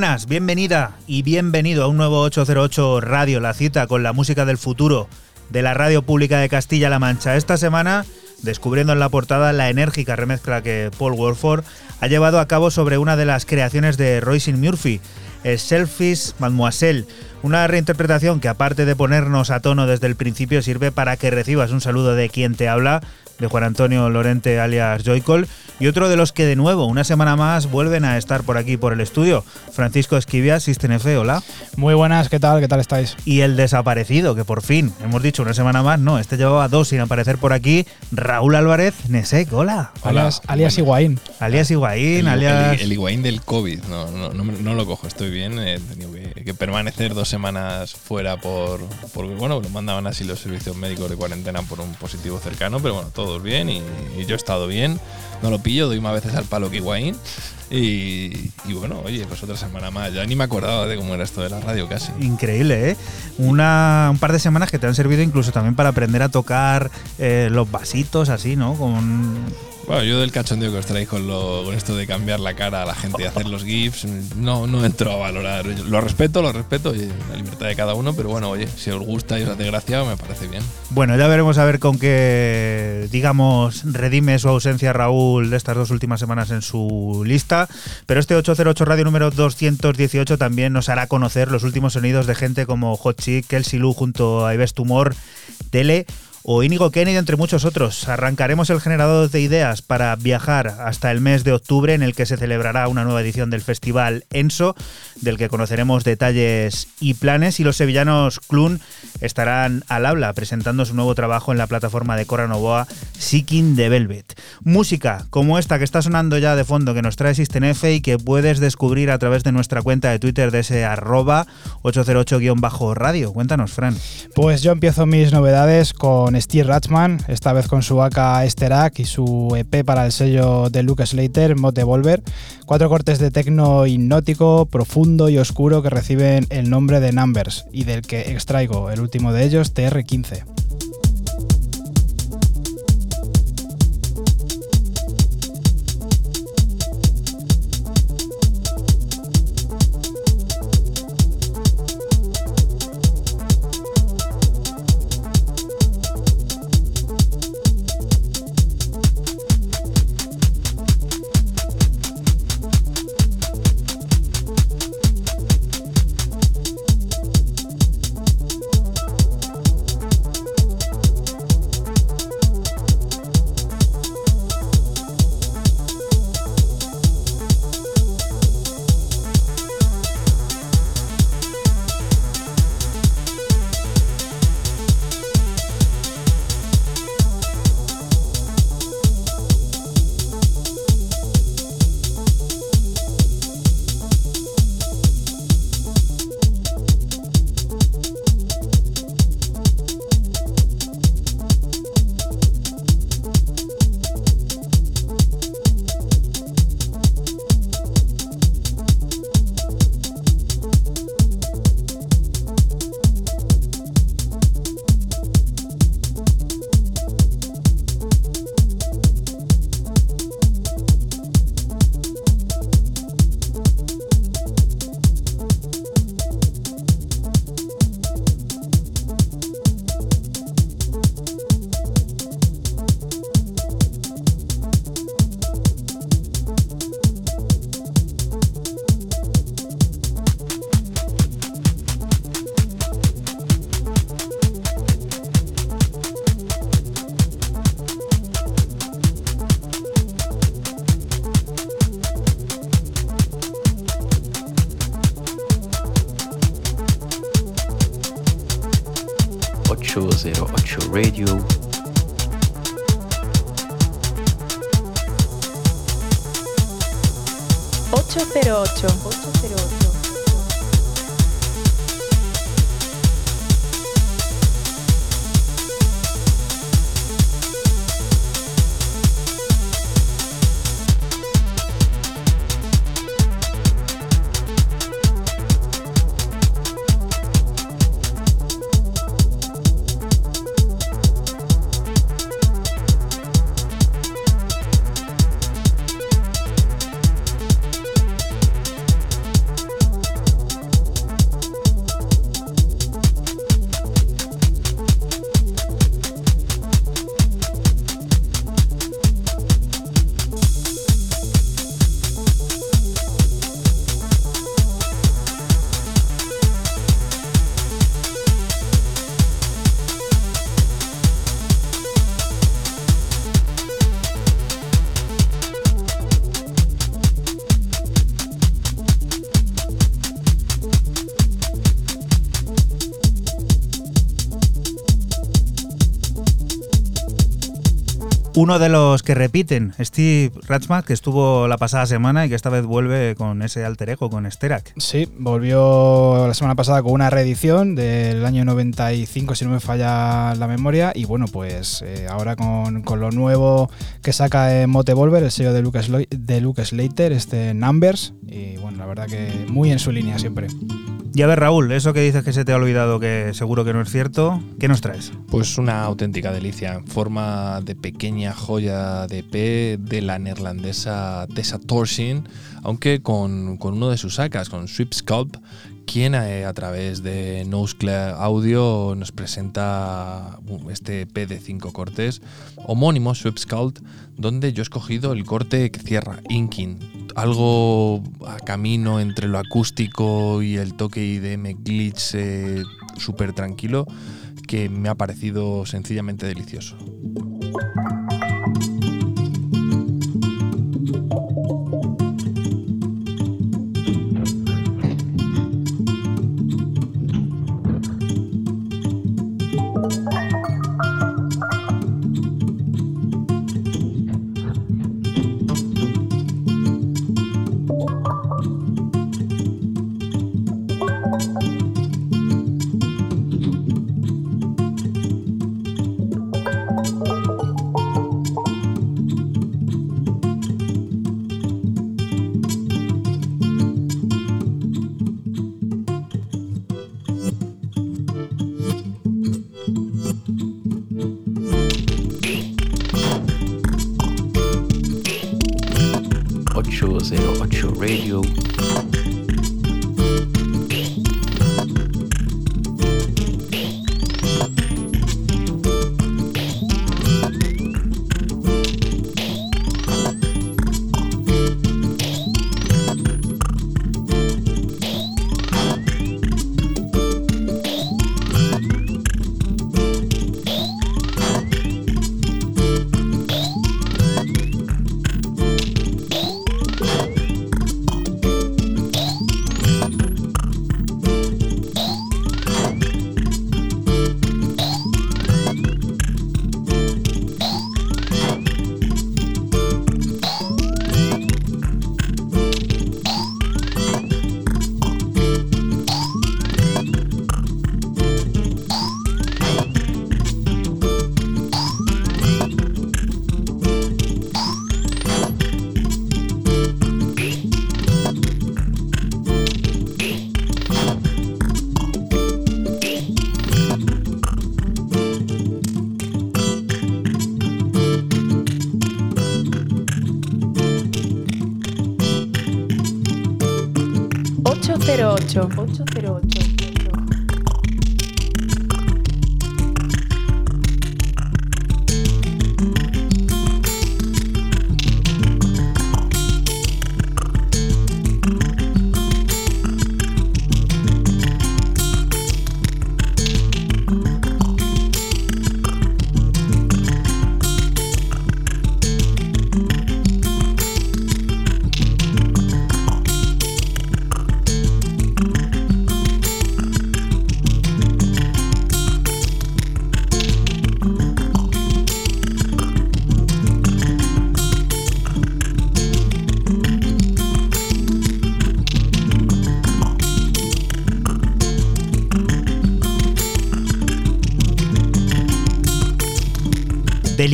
Buenas, bienvenida y bienvenido a un nuevo 808 Radio, la cita con la música del futuro de la radio pública de Castilla-La Mancha. Esta semana, descubriendo en la portada la enérgica remezcla que Paul Wolford ha llevado a cabo sobre una de las creaciones de Royce Murphy, Selfish Mademoiselle, una reinterpretación que aparte de ponernos a tono desde el principio sirve para que recibas un saludo de quien te habla, de Juan Antonio Lorente alias Joycol, y otro de los que de nuevo, una semana más, vuelven a estar por aquí por el estudio, Francisco Esquivia, System F, hola. Muy buenas, ¿qué tal? ¿Qué tal estáis? Y el desaparecido, que por fin, hemos dicho una semana más, no, este llevaba dos sin aparecer por aquí, Raúl Álvarez Nesek, hola. Hola, alias, alias Higuaín. Alias Higuaín, alias... El, Higuaín del COVID, no, no, no, no, lo cojo, estoy bien, he tenido que, que permanecer dos semanas fuera por, por, bueno, lo mandaban así los servicios médicos de cuarentena por un positivo cercano, pero bueno, bien y, yo he estado bien no lo pillo, doy más veces al palo que Higuaín. Y, y, bueno, oye, pues otra semana más. Ya ni me acordaba de cómo era esto de la radio casi. Increíble, ¿eh? Una, un par de semanas que te han servido incluso también para aprender a tocar eh, los vasitos así, ¿no? Con bueno, yo del cachondeo que os traéis con, lo, con esto de cambiar la cara a la gente y hacer los GIFs, no, no entro a valorar. Lo respeto, lo respeto, y la libertad de cada uno, pero bueno, oye, si os gusta y os hace gracia, me parece bien. Bueno, ya veremos a ver con qué, digamos, redime su ausencia Raúl de estas dos últimas semanas en su lista. Pero este 808 Radio número 218 también nos hará conocer los últimos sonidos de gente como Hot Chick, Kelsey Lu junto a Ives Tumor, Tele o Inigo Kennedy, entre muchos otros. Arrancaremos el generador de ideas para viajar hasta el mes de octubre, en el que se celebrará una nueva edición del festival ENSO, del que conoceremos detalles y planes. Y los sevillanos Clun estarán al habla presentando su nuevo trabajo en la plataforma de Cora Novoa, Seeking the Velvet. Música como esta que está sonando ya de fondo, que nos trae System y que puedes descubrir a través de nuestra cuenta de Twitter de ese arroba 808-radio. Cuéntanos, Fran. Pues yo empiezo mis novedades con Steve Ratchman, esta vez con su AK Esterac y su EP para el sello de Lucas Slater, Mod Devolver. Cuatro cortes de tecno hipnótico, profundo y oscuro que reciben el nombre de Numbers y del que extraigo el último de ellos, TR15. Uno de los que repiten, Steve Ratzmack, que estuvo la pasada semana y que esta vez vuelve con ese alter ego, con Sterak. Sí, volvió la semana pasada con una reedición del año 95, si no me falla la memoria. Y bueno, pues eh, ahora con, con lo nuevo que saca en Mote Volver, el sello de Lucas, de Lucas Slater, este Numbers. Y bueno, la verdad que muy en su línea siempre. Y a ver, Raúl, eso que dices que se te ha olvidado, que seguro que no es cierto, ¿qué nos traes? Pues una auténtica delicia, en forma de pequeña joya de P de la neerlandesa Tessa Torsin, aunque con, con uno de sus sacas, con Sweep Sculpt, quien eh, a través de Noseclear Audio nos presenta uh, este EP de cinco cortes, homónimo Sweep Sculpt, donde yo he escogido el corte que cierra, Inking, algo a camino entre lo acústico y el toque IDM glitch eh, súper tranquilo que me ha parecido sencillamente delicioso.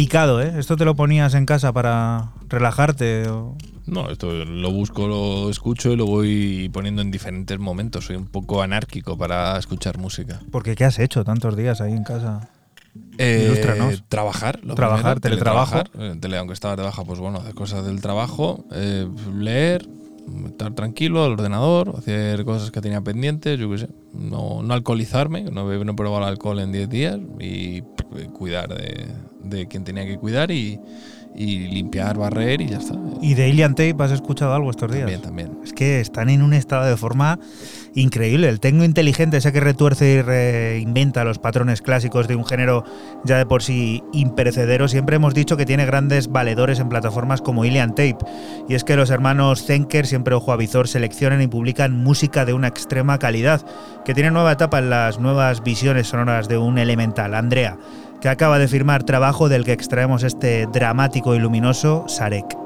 Delicado, ¿eh? Esto te lo ponías en casa para relajarte. o- No, esto lo busco, lo escucho y lo voy poniendo en diferentes momentos. Soy un poco anárquico para escuchar música. Porque ¿qué has hecho tantos días ahí en casa? Eh. Trabajar. lo Trabajar, primero, teletrabajo. teletrabajar. Eh, tele- aunque estaba de baja, pues bueno, hacer cosas del trabajo, eh, leer, estar tranquilo al ordenador, hacer cosas que tenía pendientes, yo qué sé. No, no alcoholizarme, no, no he probado el alcohol en 10 días y eh, cuidar de, de quien tenía que cuidar y, y limpiar, barrer y ya está. ¿Y de Alien Tape has escuchado algo estos días? También, también. Es que están en un estado de forma increíble. El tecno inteligente, ese que retuerce y reinventa los patrones clásicos de un género ya de por sí imperecedero, siempre hemos dicho que tiene grandes valedores en plataformas como Ilian Tape. Y es que los hermanos Zenker, siempre ojo a visor, seleccionan y publican música de una extrema calidad, que tiene nueva etapa en las nuevas visiones sonoras de un elemental. Andrea, que acaba de firmar trabajo del que extraemos este dramático y luminoso Sarek.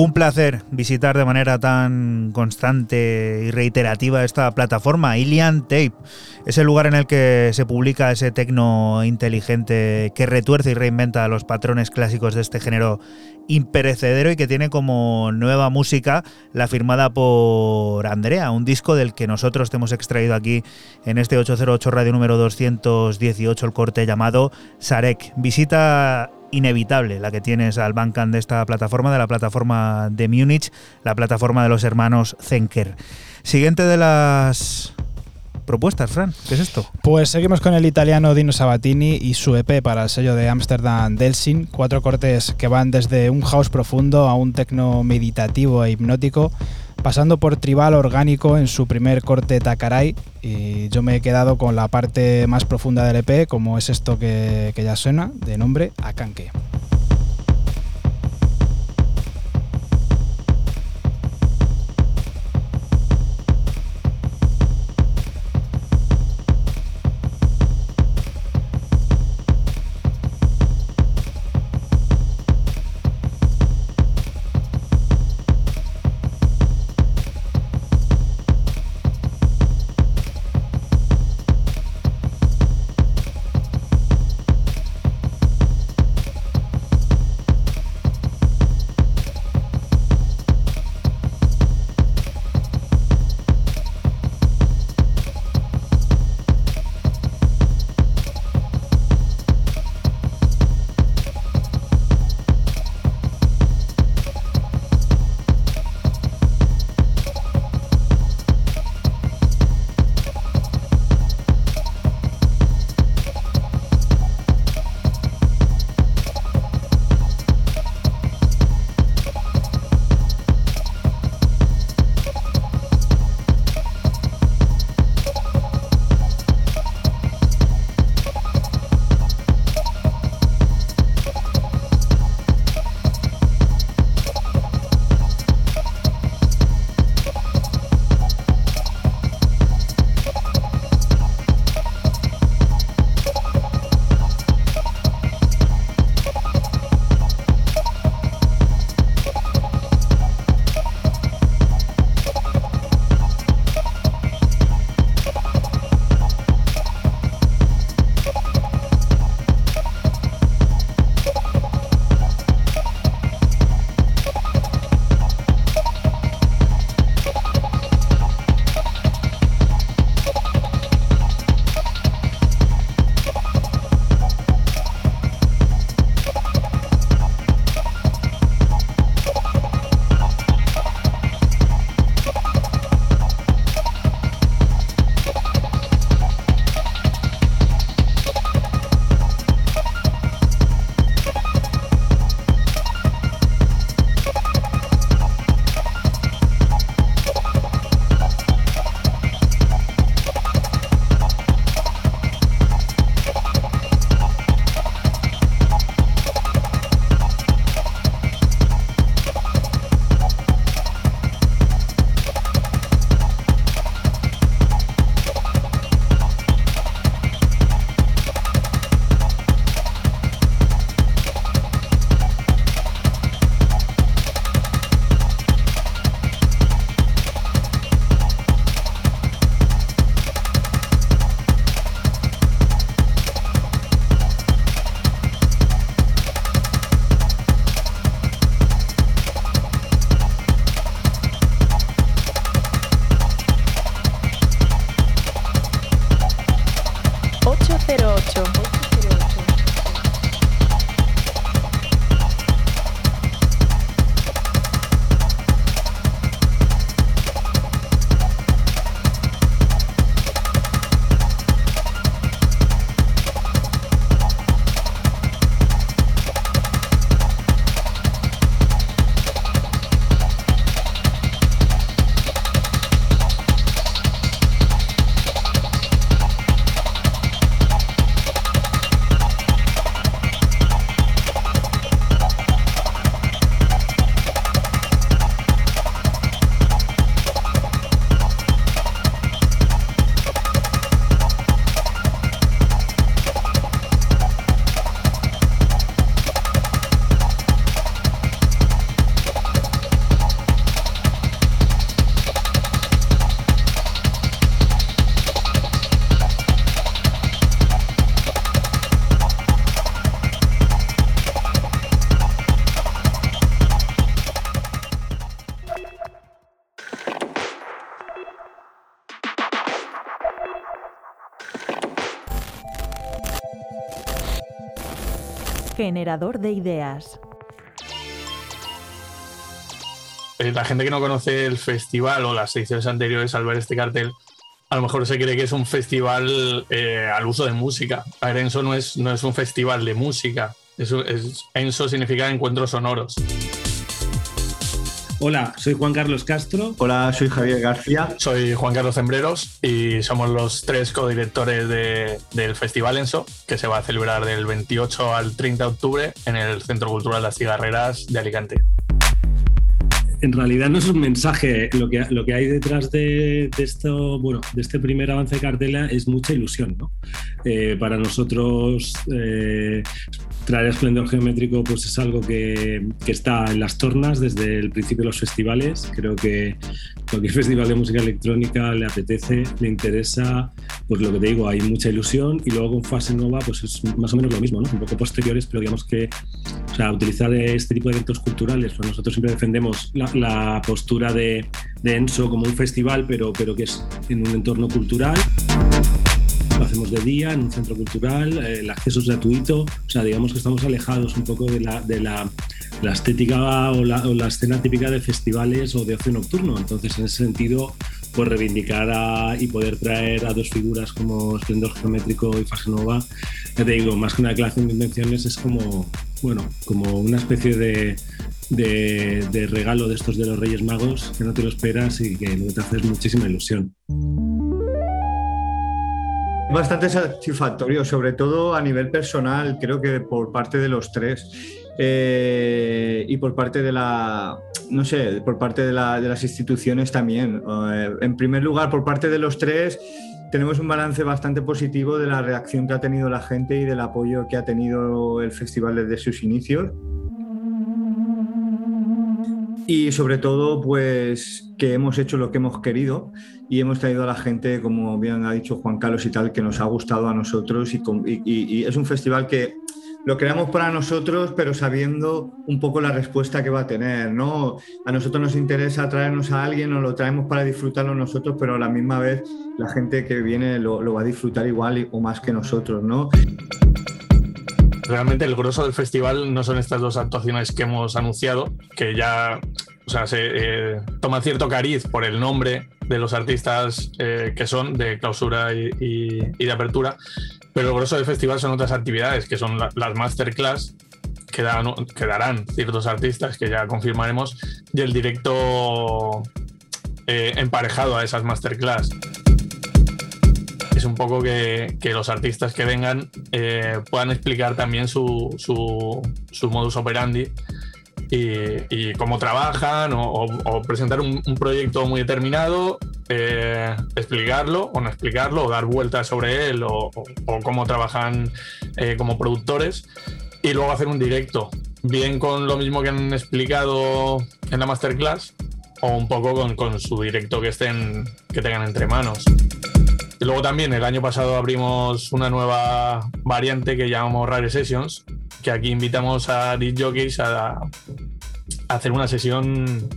Un placer visitar de manera tan constante y reiterativa esta plataforma, Ilian Tape. Es el lugar en el que se publica ese tecno inteligente que retuerce y reinventa los patrones clásicos de este género imperecedero y que tiene como nueva música la firmada por Andrea, un disco del que nosotros te hemos extraído aquí en este 808 radio número 218, el corte llamado Sarek. Visita inevitable la que tienes al Bandcamp de esta plataforma, de la plataforma de Múnich, la plataforma de los hermanos Zenker. Siguiente de las propuestas, Fran, ¿qué es esto? Pues seguimos con el italiano Dino Sabatini y su EP para el sello de Amsterdam Delsin, cuatro cortes que van desde un house profundo a un tecno meditativo e hipnótico pasando por tribal orgánico en su primer corte Takarai y yo me he quedado con la parte más profunda del EP como es esto que, que ya suena de nombre Akanke. Generador de ideas. Eh, La gente que no conoce el festival o las ediciones anteriores al ver este cartel, a lo mejor se cree que es un festival eh, al uso de música. A ver, Enso no es, no es un festival de música. Es, Enso significa encuentros sonoros. Hola, soy Juan Carlos Castro. Hola, soy Javier García. Soy Juan Carlos Zembreros y somos los tres codirectores de- del Festival Enso, que se va a celebrar del 28 al 30 de octubre en el Centro Cultural Las Cigarreras de Alicante. En realidad no es un mensaje, lo que, lo que hay detrás de, esto, bueno, de este primer avance de cartela es mucha ilusión, ¿no? Eh, para nosotros eh, traer esplendor geométrico pues es algo que, que está en las tornas desde el principio de los festivales. Creo que cualquier festival de música electrónica le apetece, le interesa, pues lo que te digo, hay mucha ilusión y luego con Fase Nova pues es más o menos lo mismo, ¿no? Un poco posteriores, pero digamos que o sea, utilizar este tipo de eventos culturales, pues nosotros siempre defendemos la, la postura de, de Enso como un festival, pero, pero que es en un entorno cultural. Hacemos de día en un centro cultural, eh, el acceso es gratuito, o sea, digamos que estamos alejados un poco de la, de la, la estética o la, o la escena típica de festivales o de ocio nocturno. Entonces, en ese sentido, pues reivindicar a- y poder traer a dos figuras como Esplendor Geométrico y Fase Nova, ya te digo, más que una declaración de intenciones, es como, bueno, como una especie de, de, de regalo de estos de los Reyes Magos que no te lo esperas y que lo que te hace es muchísima ilusión. Bastante satisfactorio, sobre todo a nivel personal, creo que por parte de los tres. Eh, y por parte de la, no sé, por parte de, la- de las instituciones también. Eh, en primer lugar, por parte de los tres, tenemos un balance bastante positivo de la reacción que ha tenido la gente y del apoyo que ha tenido el festival desde sus inicios. Y sobre todo, pues que hemos hecho lo que hemos querido y hemos traído a la gente, como bien ha dicho Juan Carlos y tal, que nos ha gustado a nosotros y, y- y- es un festival que lo creamos para nosotros, pero sabiendo un poco la respuesta que va a tener, ¿no? A nosotros nos interesa traernos a alguien, nos lo traemos para disfrutarlo nosotros, pero a la misma vez la gente que viene lo, lo va a disfrutar igual y- o más que nosotros, ¿no? Realmente el grosso del festival no son estas dos actuaciones que hemos anunciado, que ya o sea, se eh, toma cierto cariz por el nombre de los artistas eh, que son de clausura y, y- y de apertura, pero el grosso del festival son otras actividades, que son la- las masterclass, que, dan- que darán ciertos artistas que ya confirmaremos, y el directo eh, emparejado a esas masterclass. Es un poco que, que los artistas que vengan eh, puedan explicar también su, su, su modus operandi y, cómo trabajan o, presentar un, proyecto muy determinado, eh, explicarlo o no explicarlo, o dar vueltas sobre él o cómo trabajan eh, como productores y luego hacer un directo, bien con lo mismo que han explicado en la masterclass o un poco con, con su directo que estén que tengan entre manos. Y luego también el año pasado abrimos una nueva variante que llamamos Rare Sessions, que aquí invitamos a disc jockeys a, hacer una sesión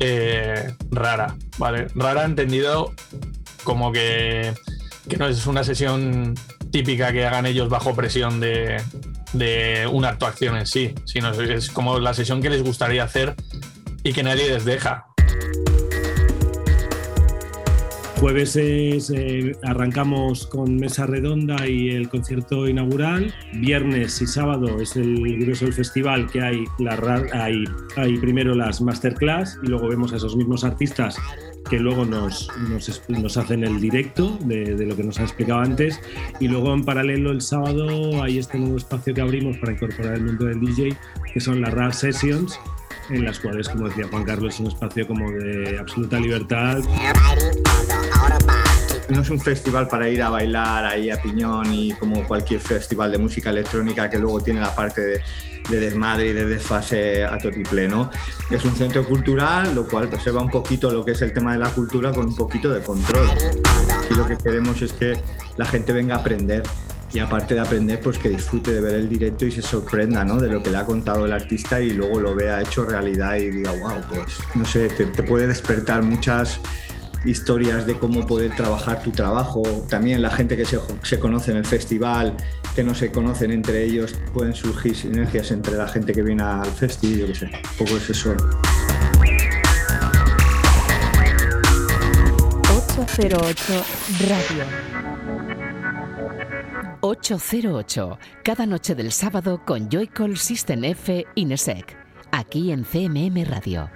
eh, rara, ¿vale? Rara entendido como que, que no es una sesión típica que hagan ellos bajo presión de, de una actuación en sí, sino es como la sesión que les gustaría hacer y que nadie les deja. Jueves es, eh, arrancamos con mesa redonda y el concierto inaugural. Viernes y sábado es el grueso del festival que hay, la, hay, hay primero las masterclass y luego vemos a esos mismos artistas que luego nos, nos, nos hacen el directo de, de lo que nos han explicado antes. Y luego en paralelo el sábado hay este nuevo espacio que abrimos para incorporar el mundo del DJ, que son las RAR Sessions, en las cuales, como decía Juan Carlos, es un espacio como de absoluta libertad. No es un festival para ir a bailar ahí a piñón y como cualquier festival de música electrónica que luego tiene la parte de, de desmadre y de desfase a totiple, ¿no? Es un centro cultural, lo cual preserva un poquito lo que es el tema de la cultura con un poquito de control. Y lo que queremos es que la gente venga a aprender y aparte de aprender, pues que disfrute de ver el directo y se sorprenda ¿no? de lo que le ha contado el artista y luego lo vea hecho realidad y diga, wow, pues no sé, te puede despertar muchas historias de cómo poder trabajar tu trabajo. También la gente que se, se conoce en el festival que no se conocen entre ellos, pueden surgir sinergias entre la gente que viene al festival, yo qué sé, un poco es eso. 808 Radio. 808, cada noche del sábado con Joycall System F Inesec, aquí en CMM Radio.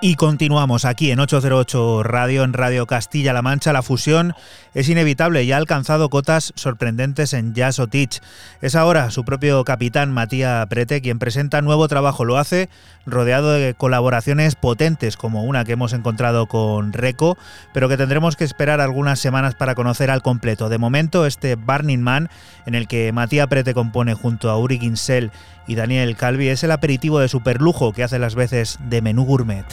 Y continuamos aquí en 808 Radio, en Radio Castilla-La Mancha. La fusión es inevitable y ha alcanzado cotas sorprendentes en Jazz o Teach. Es ahora su propio capitán Matías Prete quien presenta nuevo trabajo. Lo hace rodeado de colaboraciones potentes como una que hemos encontrado con Reco, pero que tendremos que esperar algunas semanas para conocer al completo. De momento, este Burning Man, en el que Matías Prete compone junto a Uri Ginsel y Daniel Calvi, es el aperitivo de superlujo que hace las veces de menú gourmet.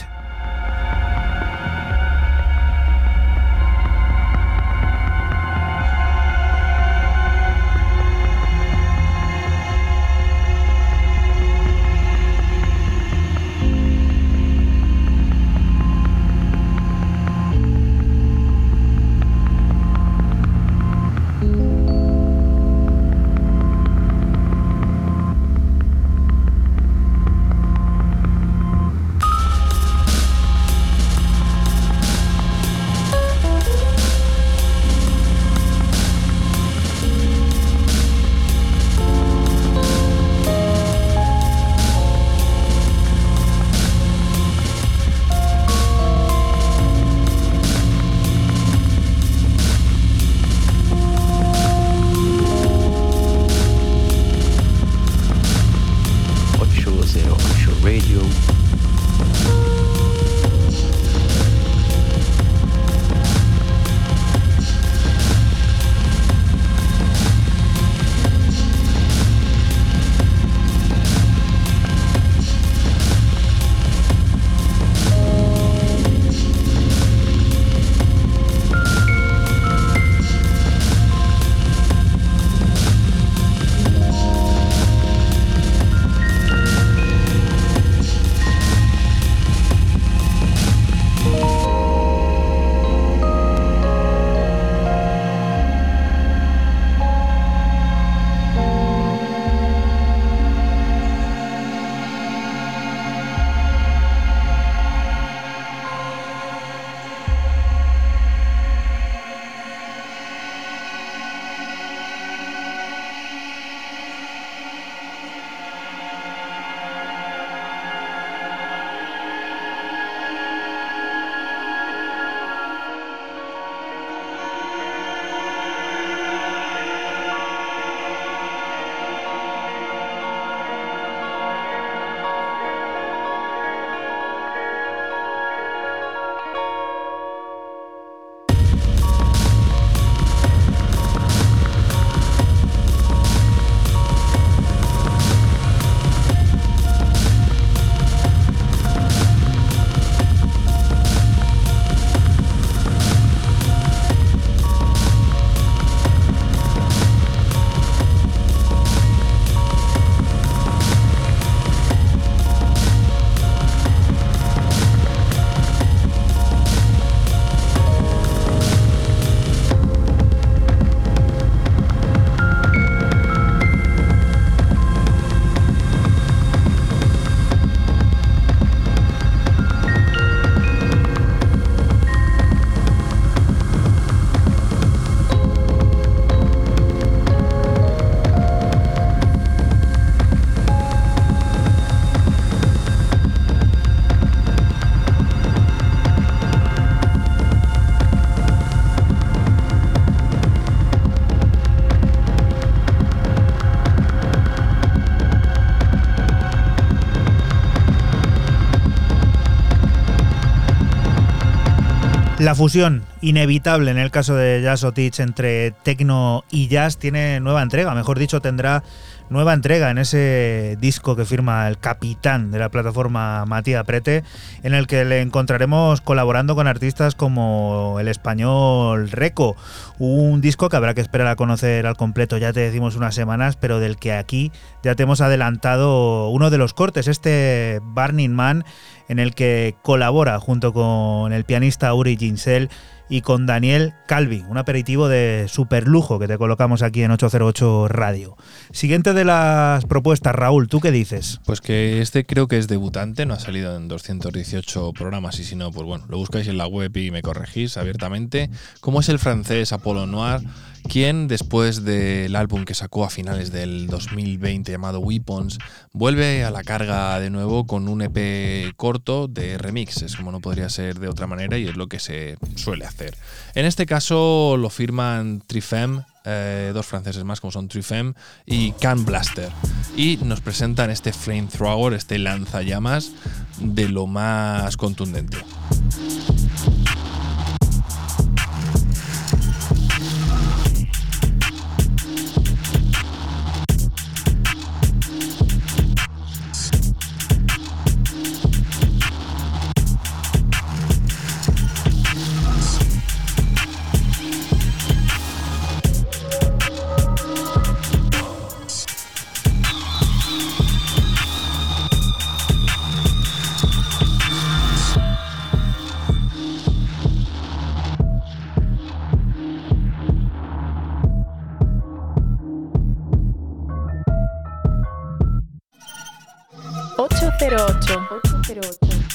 La fusión inevitable en el caso de Jazz o Teach entre techno y jazz tiene nueva entrega, mejor dicho, tendrá nueva entrega en ese disco que firma el capitán de la plataforma Matías Prete, en el que le encontraremos colaborando con artistas como el español Reco, un disco que habrá que esperar a conocer al completo, ya te decimos unas semanas, pero del que aquí ya te hemos adelantado uno de los cortes, este Burning Man, en el que colabora junto con el pianista Uri Ginsel y con Daniel Calvi, un aperitivo de super lujo que te colocamos aquí en 808 Radio. Siguiente de las propuestas, Raúl, ¿tú qué dices? Pues que este creo que es debutante, no ha salido en 218 programas y si no, pues bueno, lo buscáis en la web y me corregís abiertamente. ¿Cómo es el francés Apollo Noir? Quien después del álbum que sacó a finales del 2020 llamado Weapons, vuelve a la carga de nuevo con un EP corto de remixes, como no podría ser de otra manera y es lo que se suele hacer. En este caso lo firman Trifem, eh, dos franceses más como son Trifem y Can Blaster. Y nos presentan este flamethrower, este lanzallamas de lo más contundente. 808. 808.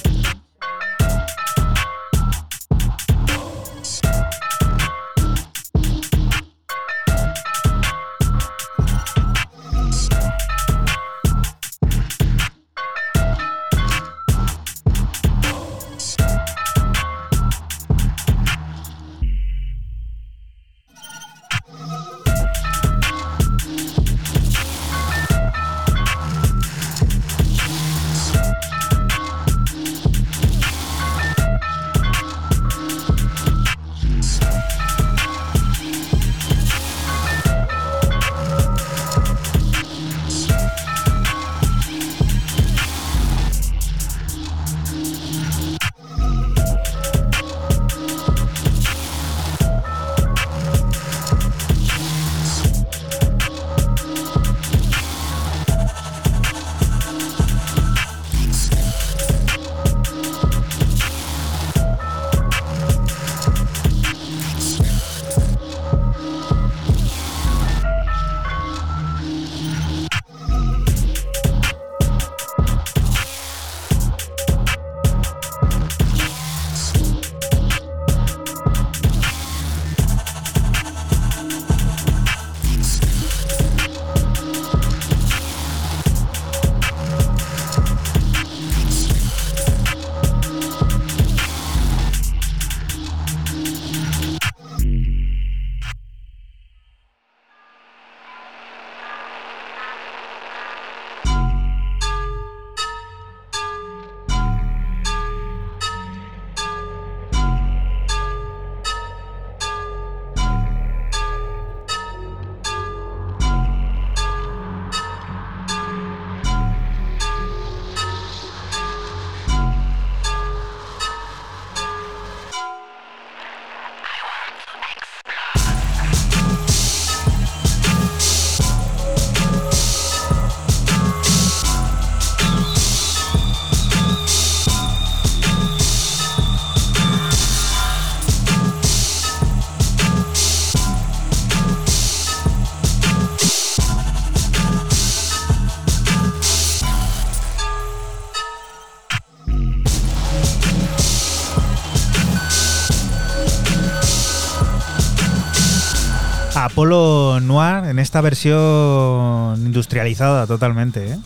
Esta versión industrializada totalmente, ¿eh?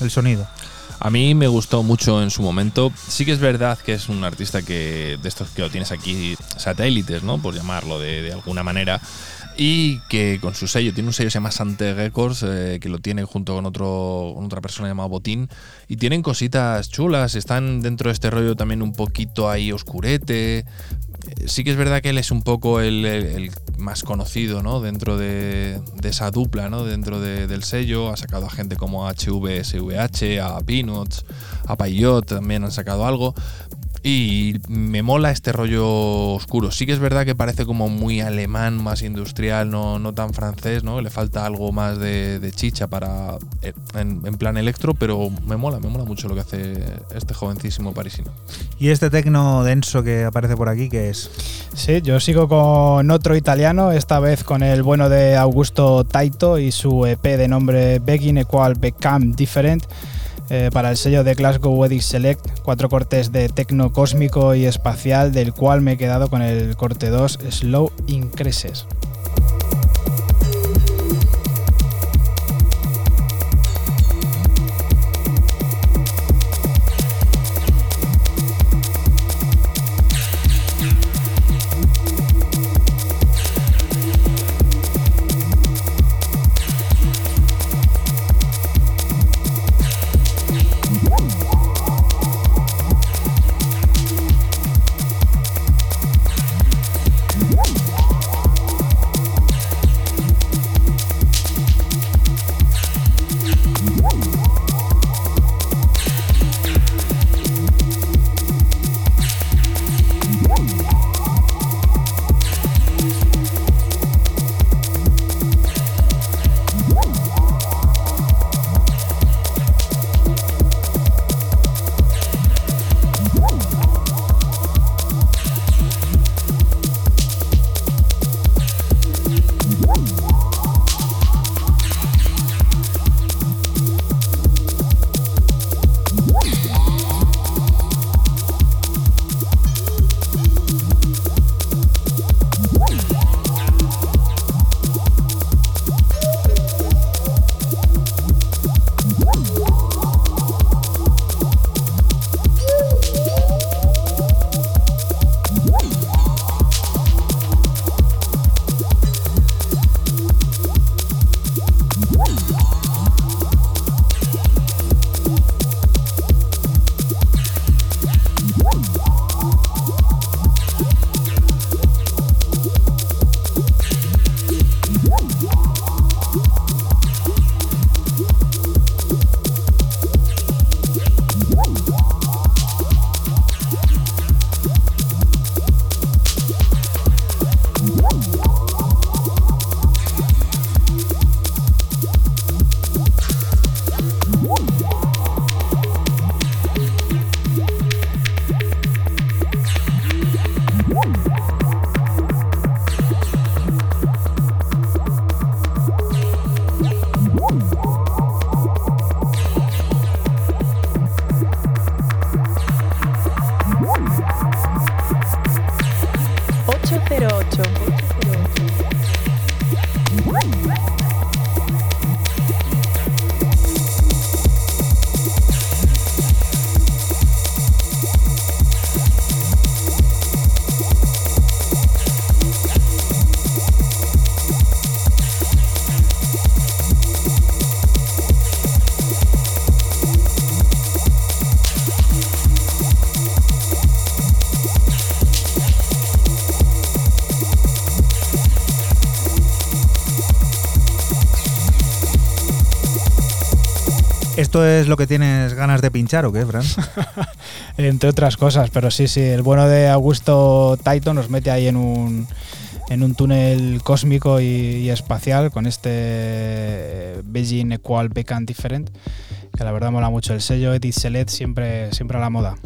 el sonido. A mí me gustó mucho en su momento. Sí que es verdad que es un artista que de estos que lo tienes aquí satélites, ¿no? Por llamarlo de, de alguna manera. Y que con su sello, tiene un sello que se llama Sante Records, eh, que lo tiene junto con, otro, con otra persona llamada Botín, y tienen cositas chulas, están dentro de este rollo también un poquito ahí oscurete. Eh, Sí que es verdad que él es un poco el, más conocido, ¿no? Dentro de, esa dupla, ¿no? Dentro de- del sello. Ha sacado a gente como HVSVH, a Peanuts, a Payot también han sacado algo. Y me mola este rollo oscuro. Sí que es verdad que parece como muy alemán, más industrial, no, no tan francés, ¿no? Le falta algo más de, de chicha para eh, en, en plan electro, pero me mola, me mola mucho lo que hace este jovencísimo parisino. Y este tecno denso que aparece por aquí, que es? Sí, yo sigo con otro italiano, esta vez con el bueno de Augusto Taito y su EP de nombre Begin Equal Become Different. Eh, para el sello de Glasgow Wedding Select, cuatro cortes de tecno cósmico y espacial, del cual me he quedado con el corte 2 Slow Increases. ¿Esto es lo que tienes ganas de pinchar o qué, Fran? Entre otras cosas, pero sí, sí, el bueno de Augusto Taito nos mete ahí en un, en un túnel cósmico y, y espacial con este Beijing Equal Beacon Different, que la verdad mola mucho. El sello Edit Select siempre, siempre a la moda.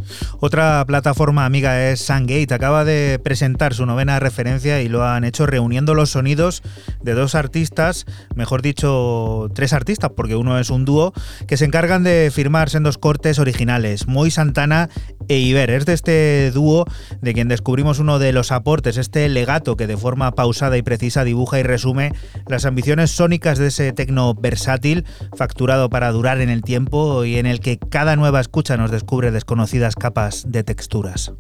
Otra plataforma amiga es Sungate. Acaba de presentar su novena referencia y lo han hecho reuniendo los sonidos de dos artistas, mejor dicho, tres artistas, porque uno es un dúo, que se encargan de firmar sendos cortes originales. Moy Santana e Iber. Es de este dúo de quien descubrimos uno de los aportes, este legato que de forma pausada y precisa dibuja y resume las ambiciones sónicas de ese tecno versátil, facturado para durar en el tiempo y en el que cada nueva escucha nos descubre desconocidas capas de texturas.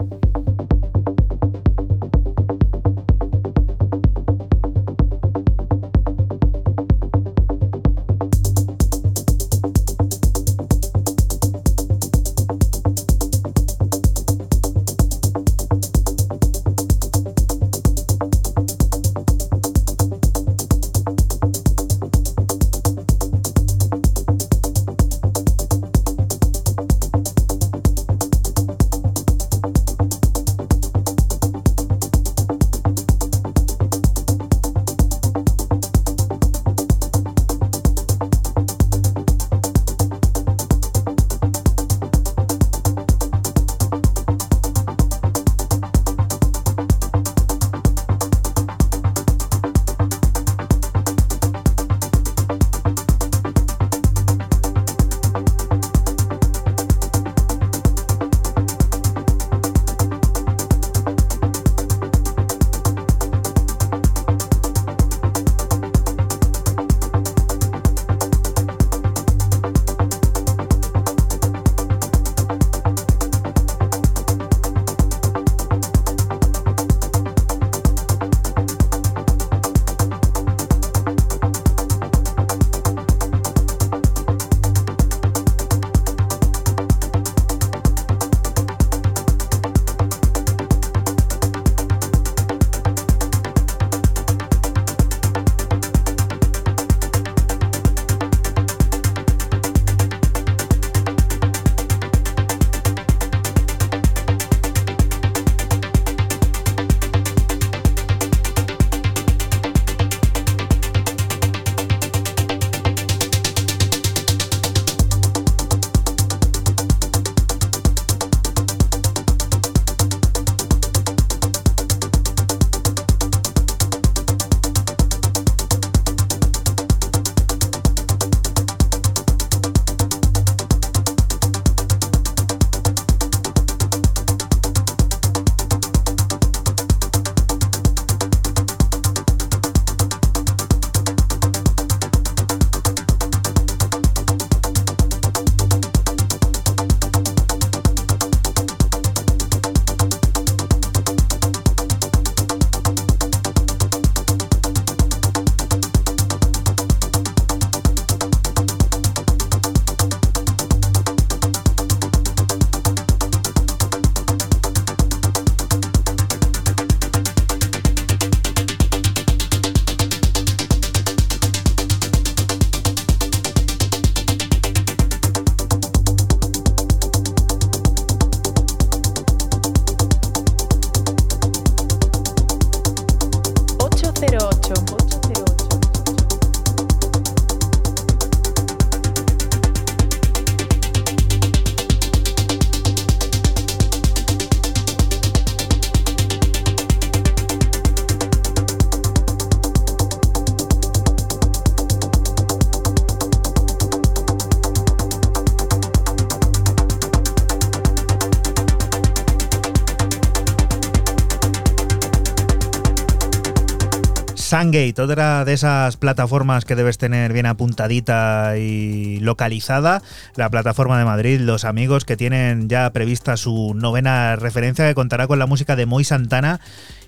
Sungate, otra de esas plataformas que debes tener bien apuntadita y localizada. La plataforma de Madrid, los amigos que tienen ya prevista su novena referencia que contará con la música de Moy Santana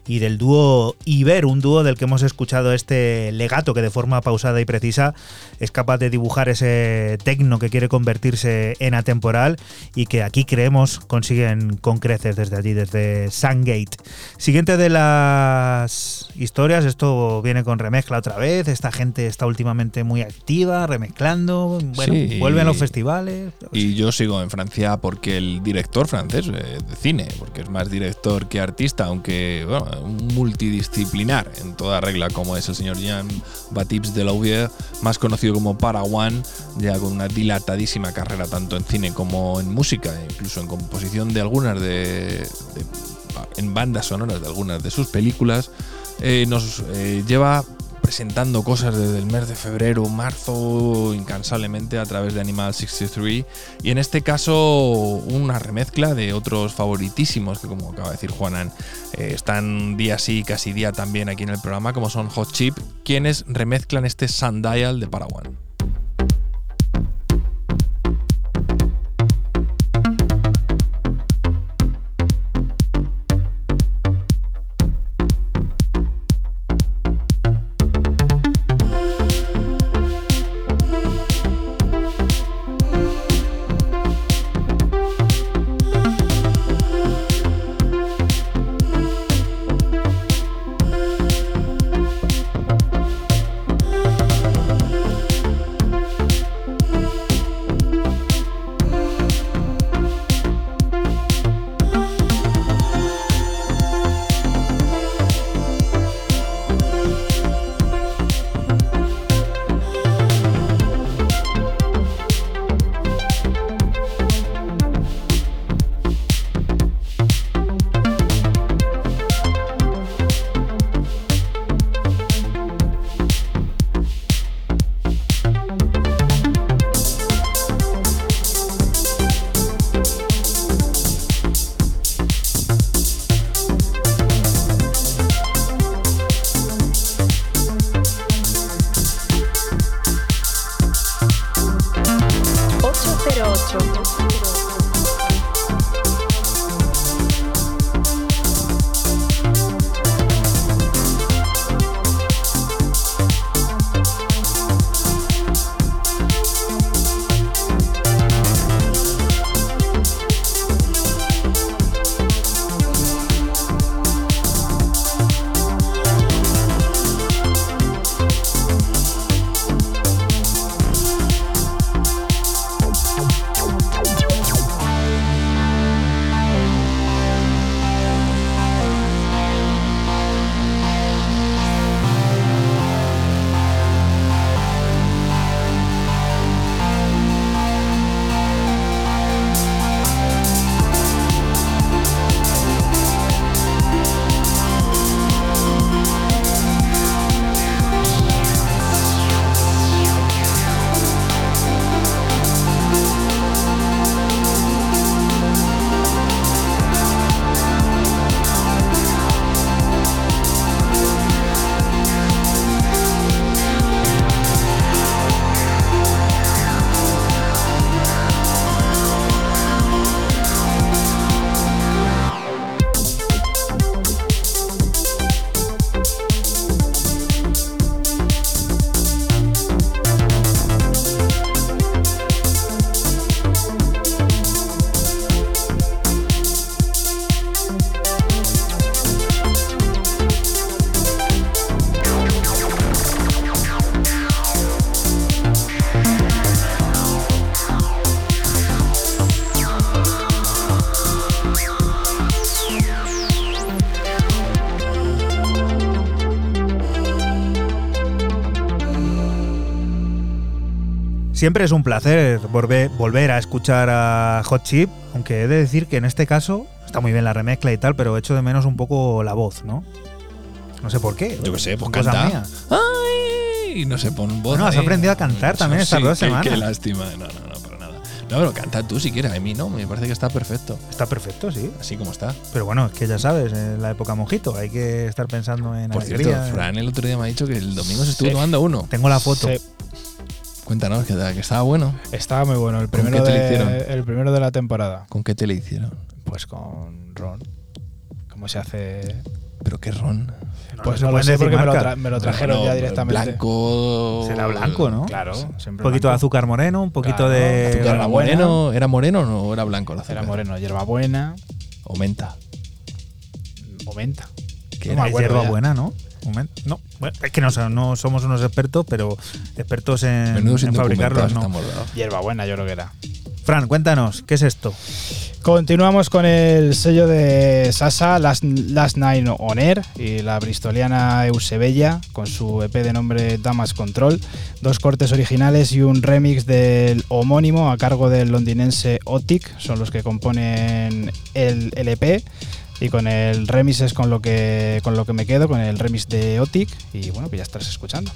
y del dúo Iber, un dúo del que hemos escuchado este legato que de forma pausada y precisa es capaz de dibujar ese tecno que quiere convertirse en atemporal y que aquí creemos consiguen con creces desde allí, desde Sungate. Siguiente de las historias, esto viene con remezcla otra vez, esta gente está últimamente muy activa, remezclando, bueno, Sí. vuelven los festivales. Y yo sigo en Francia porque el director francés eh, de cine, porque es más director que artista, aunque bueno, multidisciplinar en toda regla, como es el señor Jean-Baptiste Delouvier, más conocido como Parawan, ya con una dilatadísima carrera tanto en cine como en música, incluso en composición de algunas de, de- en bandas sonoras de algunas de sus películas, eh, nos eh, lleva presentando cosas desde el mes de febrero, marzo, incansablemente a través de Animal 63 y en este caso una remezcla de otros favoritísimos que como acaba de decir Juanan eh, están día sí, casi día también aquí en el programa como son Hot Chip, quienes remezclan este Sundial de Parawan. Siempre es un placer volver, volver a escuchar a Hot Chip, aunque he de decir que en este caso está muy bien la remezcla y tal, pero echo de menos un poco la voz, ¿no? No sé por qué. Yo qué sé, pues canta. mía. ¡Ay! No se pone voz. Bueno, has aprendido a cantar también estas Sí, dos qué- semanas. Qué lástima. No, no, no, para nada. No, pero canta tú si quieres. A mí no, me parece que está perfecto. Está perfecto, sí. Así como está. Pero bueno, es que ya sabes, en la época mojito, hay que estar pensando en Por alegría. cierto, Fran el otro día me ha dicho que el domingo se estuvo Sí. tomando uno. Tengo la foto. Sí, Cuéntanos, que, que estaba bueno. estaba muy bueno. El ¿Con primero, qué te de, hicieron? el primero de la temporada. ¿Con qué te le hicieron? Pues con Ron. ¿Cómo se hace? ¿Pero qué ron? No, Pues no, lo sé porque me lo, marca. tra- me lo trajeron ya directamente. Blanco. Será blanco, ¿no? Claro, Un poquito de azúcar moreno, un poquito Claro, de. ¿Azúcar era Hierbabuena. moreno? ¿Era moreno o no era blanco el azúcar? Era moreno, hierbabuena O menta. o menta. ¿Qué No era? me acuerdo hierba ya. buena, ¿no? No, bueno, es que no, so- no somos unos expertos, pero expertos en, fabricarlos, no. dados. Hierbabuena, yo creo que era. Fran, cuéntanos, ¿qué es esto? Continuamos con el sello de Sasa, Last, Last Nine On Air, y la bristoliana Eusebella, con su EP de nombre Damas Control. Dos cortes originales y un remix del homónimo a cargo del londinense Otic, son los que componen el LP. Y con el remix es con lo que, con lo que me quedo, con el remix de Otic. Y bueno, pues ya estás escuchando.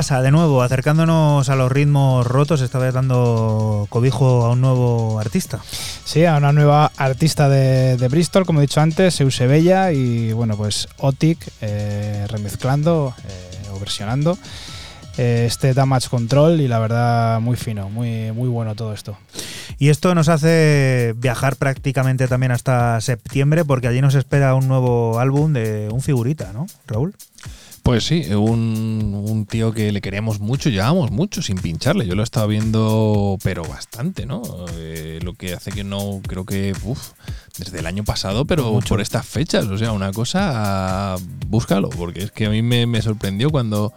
De nuevo, acercándonos a los ritmos rotos, esta vez dando cobijo a un nuevo artista. Sí, a una nueva artista de, de Bristol, como he dicho antes, Eusebella, y bueno, pues Otic eh, remezclando eh, o versionando eh, este Damage Control y la verdad muy fino, muy, muy bueno todo esto. Y esto nos hace viajar prácticamente también hasta septiembre, porque allí nos espera un nuevo álbum de un figurita, ¿no, Raúl? Pues sí, un, un tío que le queremos mucho, llevamos mucho sin pincharle. Yo lo he estado viendo, pero bastante, ¿no? Eh, lo que hace que no, creo que, uf, desde el año pasado, pero Mucho. por estas fechas. O sea, una cosa, búscalo, porque es que a mí me, me sorprendió cuando,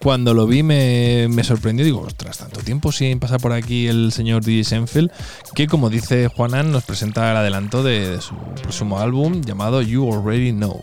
cuando lo vi, me, me sorprendió. Digo, ostras, tanto tiempo sin pasar por aquí el señor DJ Senfield, que como dice Juanan, nos presenta el adelanto de, de su próximo álbum llamado You Already Know.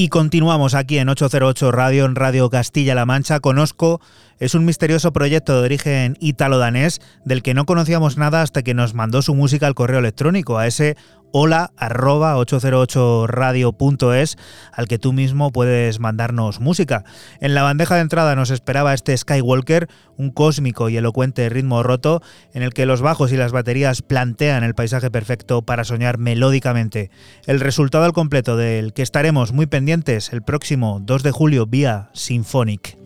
Y continuamos aquí en 808 Radio, en Radio Castilla-La Mancha. Conozco, es un misterioso proyecto de origen ítalo-danés del que no conocíamos nada hasta que nos mandó su música al correo electrónico, a ese hola arroba 808radio.es al que tú mismo puedes mandarnos música. En la bandeja de entrada nos esperaba este Skywalker, un cósmico y elocuente ritmo roto en el que los bajos y las baterías plantean el paisaje perfecto para soñar melódicamente. El resultado al completo del que estaremos muy pendientes el próximo 2 de julio vía Symphonic.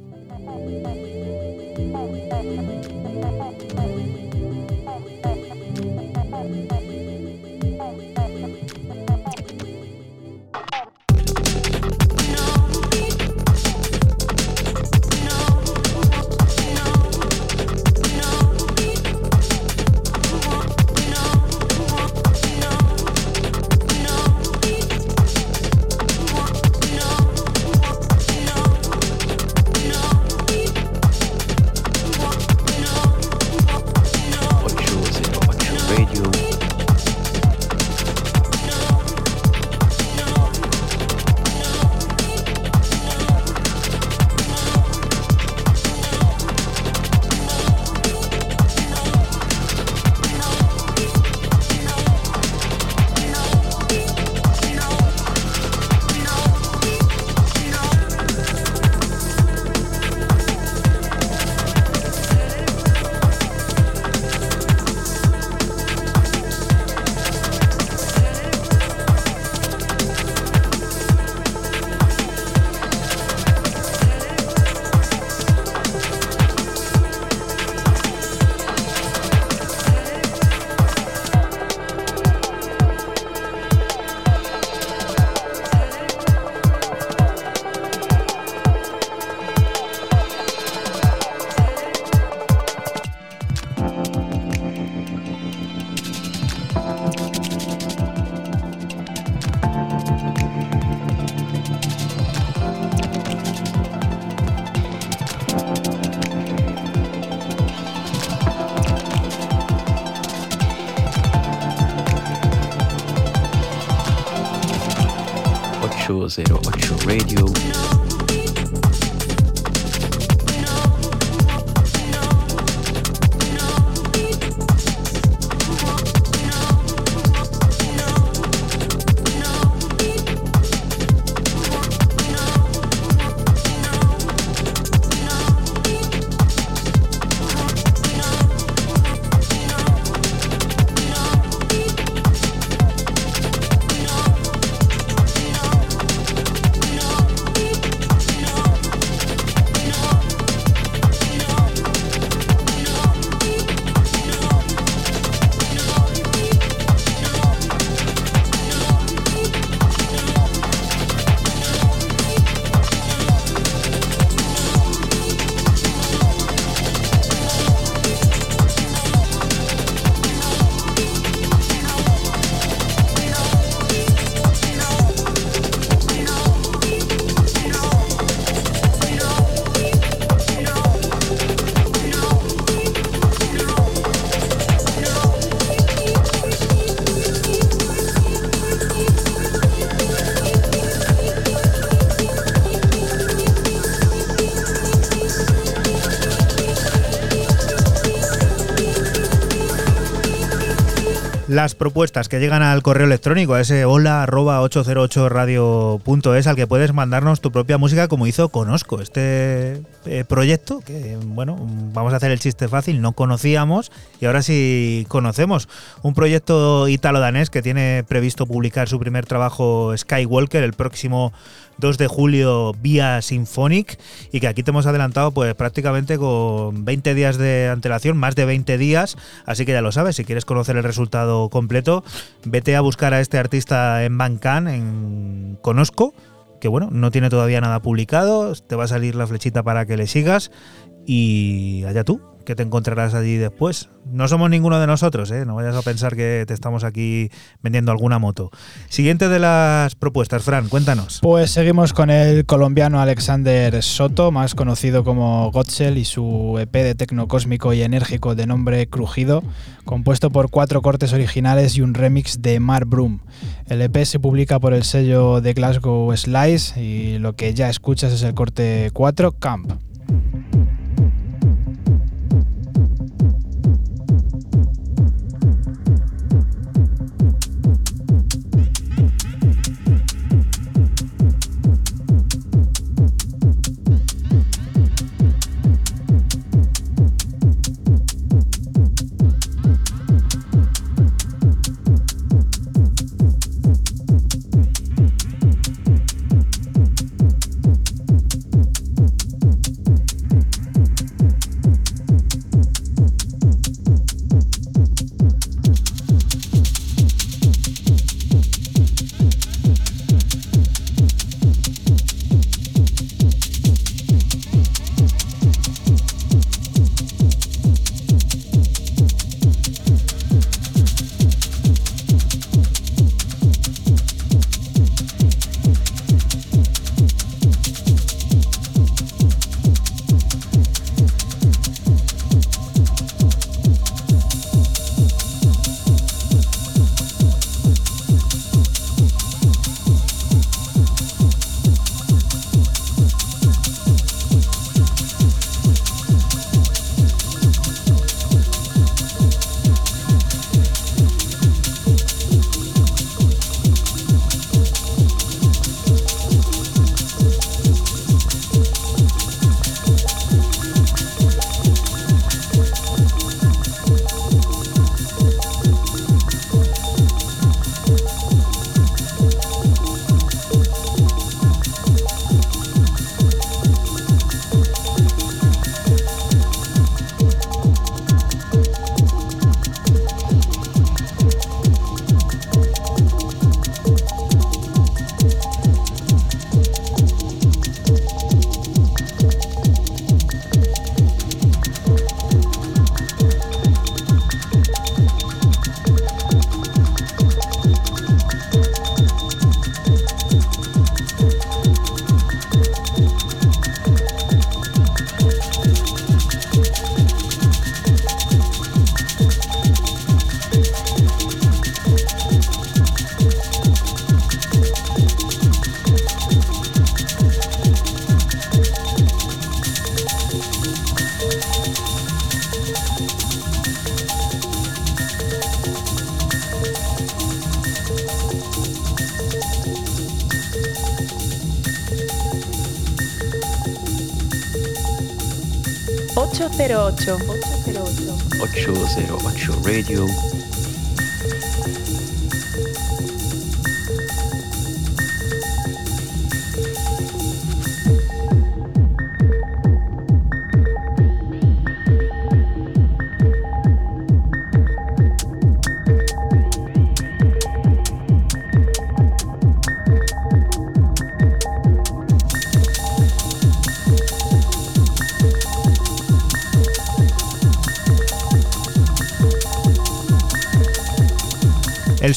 Las propuestas que llegan al correo electrónico, a ese hola arroba 808radio.es al que puedes mandarnos tu propia música como hizo Conozco, este eh, proyecto que, bueno, vamos a hacer el chiste fácil, no conocíamos y ahora sí conocemos. Un proyecto italo-danés que tiene previsto publicar su primer trabajo Skywalker el próximo 2 de julio vía Symphonic y que aquí te hemos adelantado pues prácticamente con 20 días de antelación, más de 20 días, así que ya lo sabes, si quieres conocer el resultado completo, vete a buscar a este artista en Bandcamp, en Conozco que bueno, no tiene todavía nada publicado, te va a salir la flechita para que le sigas y allá tú, que te encontrarás allí después. No somos ninguno de nosotros, ¿eh? no vayas a pensar que te estamos aquí vendiendo alguna moto. Siguiente de las propuestas, Fran, cuéntanos. Pues seguimos con el colombiano Alexander Soto, más conocido como Gotzel, y su EP de tecno cósmico y enérgico de nombre Crujido, compuesto por cuatro cortes originales y un remix de Mar Broom. El EP se publica por el sello de Glasgow Slice y lo que ya escuchas es el corte 4 Camp. Ocho cero ocho. 808 Radio.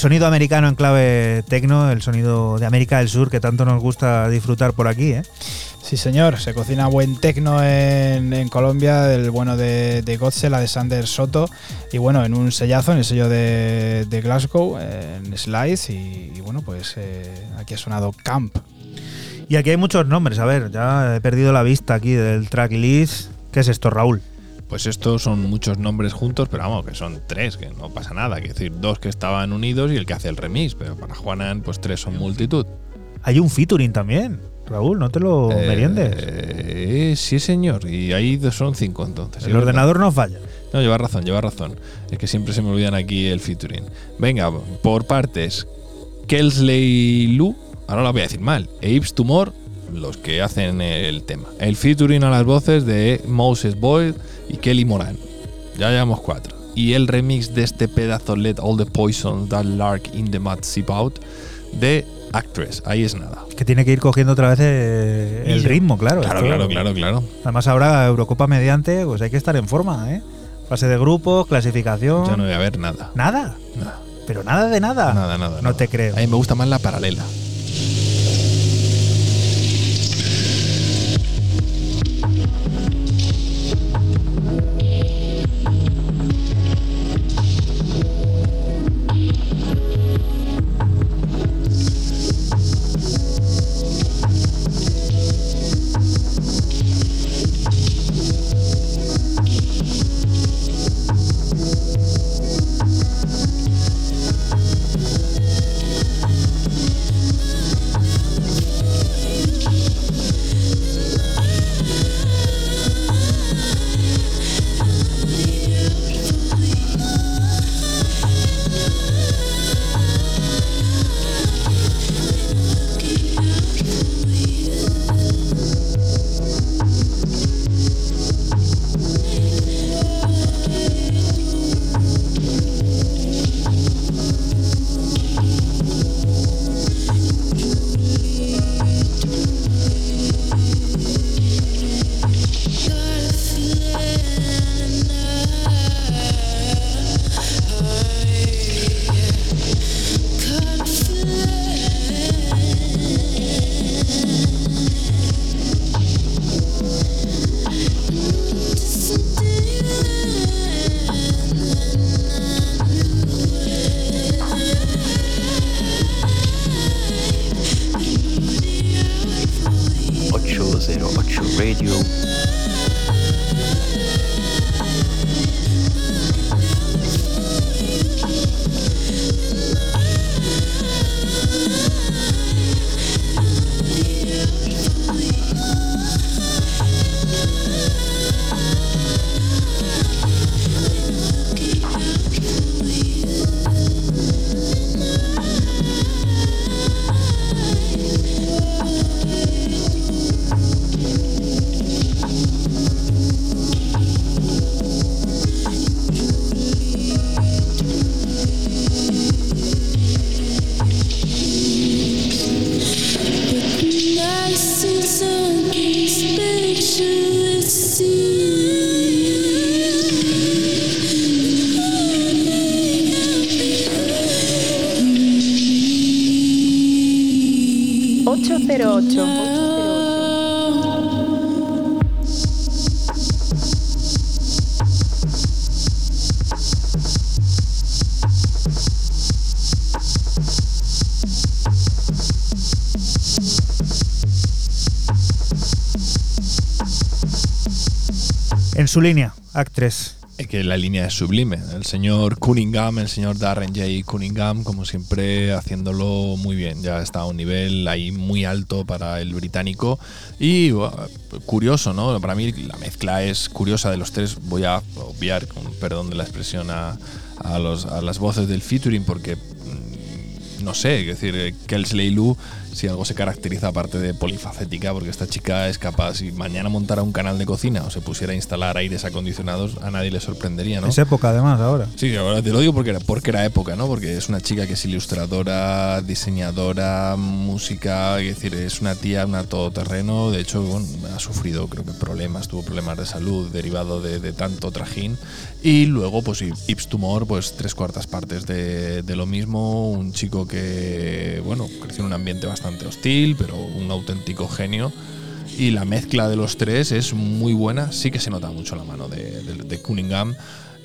Sonido americano en clave tecno, el sonido de América del Sur que tanto nos gusta disfrutar por aquí, ¿eh? Sí, señor, se cocina buen tecno en, en Colombia, el bueno de, de Gotze, la de Sander Soto, y bueno, en un sellazo, en el sello de, de Glasgow, en Slice, y, y bueno, pues eh, aquí ha sonado Camp. Y aquí hay muchos nombres, a ver, ya he perdido la vista aquí del tracklist. ¿Qué es esto, Raúl? Pues estos son muchos nombres juntos, pero vamos, que son tres, que no pasa nada. Quiero decir, dos que estaban unidos y el que hace el remix, pero para Juanan, pues tres son multitud. Hay un featuring también, Raúl, no te lo Eh, meriendes. eh, sí, señor, y ahí son cinco entonces. El verdad. ordenador no falla. No, lleva razón, lleva razón. Es que siempre se me olvidan aquí el featuring. Venga, por partes. Kelsley Lu, ahora la voy a decir mal. E Ips Tumor, los que hacen el tema. El featuring a las voces de Moses Boyd y Kelly Moran. Ya llevamos cuatro. Y el remix de este pedazo Let All the Poison That Lark in the Mud Sip Out de Actress, ahí es nada. Que tiene que ir cogiendo otra vez eh, el ritmo, claro. Claro, Esto- claro, claro, claro. Además ahora Eurocopa mediante, pues hay que estar en forma, ¿eh? Fase de grupos, clasificación. Ya no voy a ver nada. Nada, Nada, pero nada de nada. nada, nada. No nada. te creo. A mí me gusta más la paralela. Ocho Radio. Su línea, Actress. Es que la línea es sublime. El señor Cunningham, el señor Darren J. Cunningham, como siempre, haciéndolo muy bien. Ya está a un nivel ahí muy alto para el británico. Y curioso, ¿no? Para mí la mezcla es curiosa de los tres. Voy a obviar, con perdón de la expresión, a, a los- a las voces del featuring porque mm, no sé, es decir, Kelsley Lou, si algo se caracteriza aparte de polifacética, porque esta chica es capaz, si mañana montara un canal de cocina o se pusiera a instalar aires acondicionados, a nadie le sorprendería, ¿no? Es época, además, ahora. Sí, ahora te lo digo porque era, porque era época, ¿no? Porque es una chica que es ilustradora, diseñadora, música, es decir, es una tía, una todoterreno. De hecho, bueno, ha sufrido, creo que problemas, tuvo problemas de salud derivado de, de tanto trajín. Y luego, pues, Ips Tumor, pues tres cuartas partes de, de lo mismo. Un chico que, bueno, creció en un ambiente bastante hostil, pero un auténtico genio. Y la mezcla de los tres es muy buena. Sí que se nota mucho la mano de, de- de Cunningham.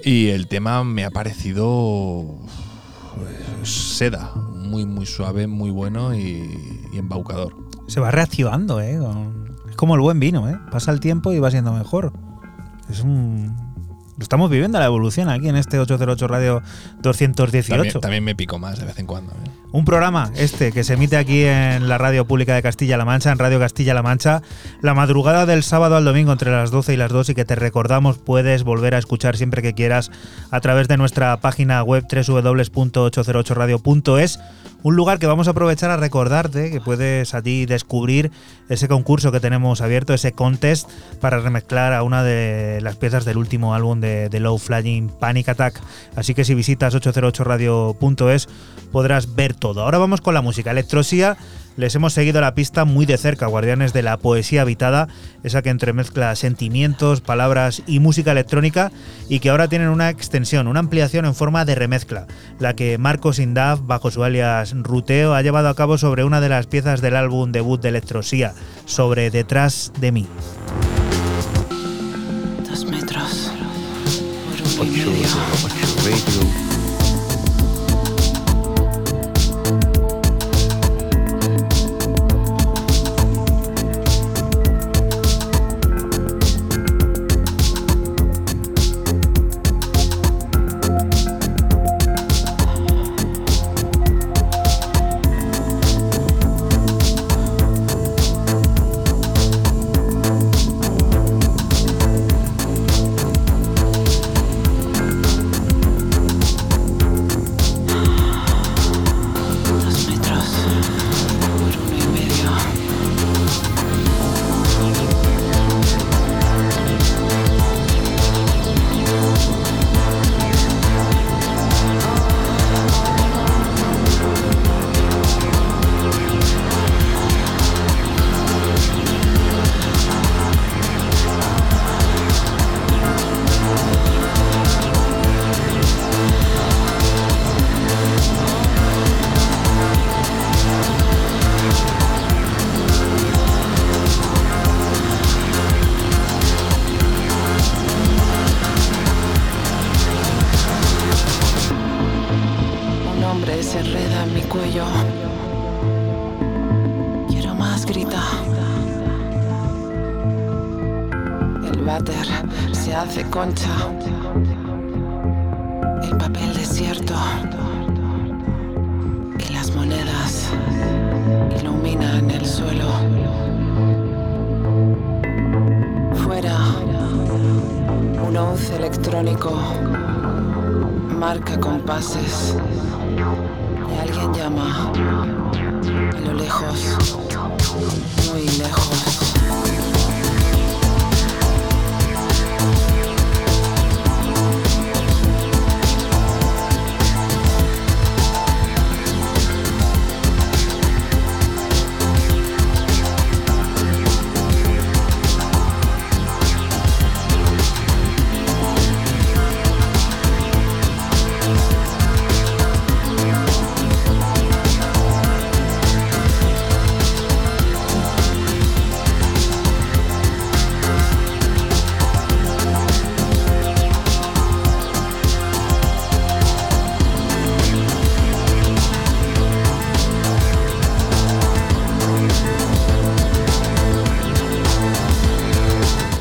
Y el tema me ha parecido pues, seda, muy, muy suave, muy bueno y, y embaucador. Se va reactivando, ¿eh? Es como el buen vino, ¿eh? Pasa el tiempo y va siendo mejor. Es un. Estamos viviendo la evolución aquí en este 808 Radio 218. También, también me pico más de vez en cuando. ¿eh? Un programa este que se emite aquí en la radio pública de Castilla-La Mancha, en Radio Castilla-La Mancha, la madrugada del sábado al domingo entre las 12 y las 2 y que te recordamos puedes volver a escuchar siempre que quieras a través de nuestra página web www.808radio.es Un lugar que vamos a aprovechar a recordarte que puedes a ti descubrir ese concurso que tenemos abierto, ese contest para remezclar a una de las piezas del último álbum de, de Low Flying Panic Attack. Así que si visitas 808radio.es podrás ver todo. Ahora vamos con la música. Electrosía les hemos seguido la pista muy de cerca, guardianes de la poesía habitada, esa que entremezcla sentimientos, palabras y música electrónica y que ahora tienen una extensión, una ampliación en forma de remezcla, la que Marcos Indaf, bajo su alias Ruteo, ha llevado a cabo sobre una de las piezas del álbum debut de Electrosía, sobre Detrás de mí. Dos metros. Por uno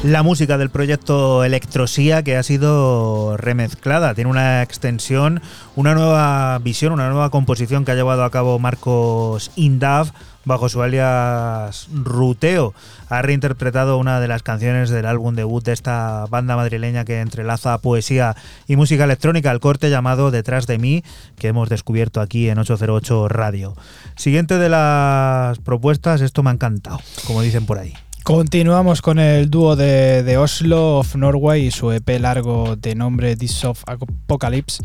La música del proyecto Electrosía que ha sido remezclada, tiene una extensión, una nueva visión, una nueva composición que ha llevado a cabo Marcos Indav bajo su alias Ruteo. Ha reinterpretado una de las canciones del álbum debut de esta banda madrileña que entrelaza poesía y música electrónica, el corte llamado Detrás de mí, que hemos descubierto aquí en 808 Radio. Siguiente de las propuestas, esto me ha encantado, como dicen por ahí. Continuamos con el dúo de, de, Oslo of Norway y su EP largo de nombre This of Apocalypse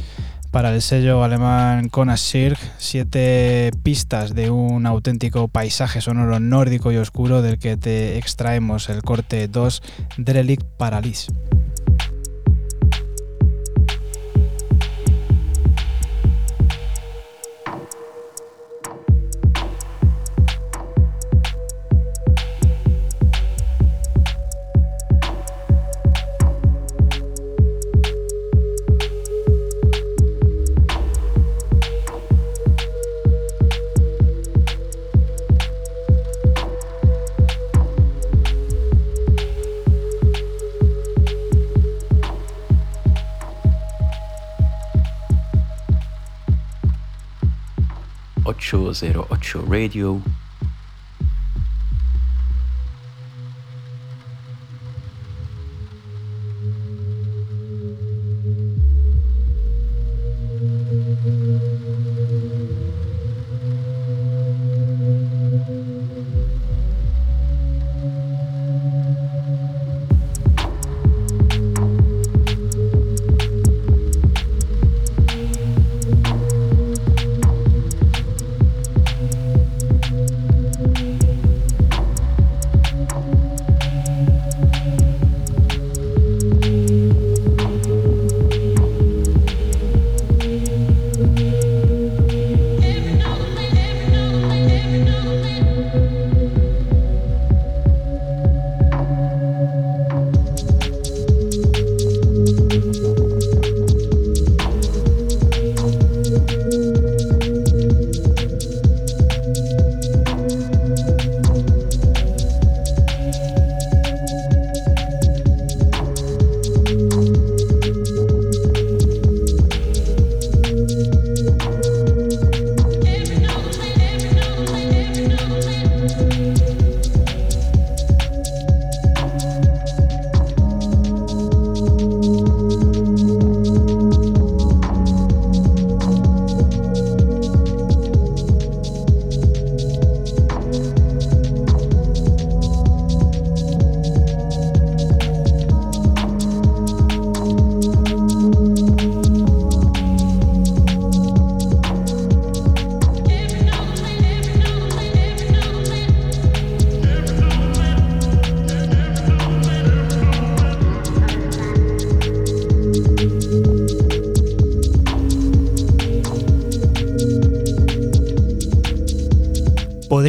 para el sello alemán Konasirg, siete pistas de un auténtico paisaje sonoro nórdico y oscuro del que te extraemos el corte 2 Derelict Paralysis. 208 Radio.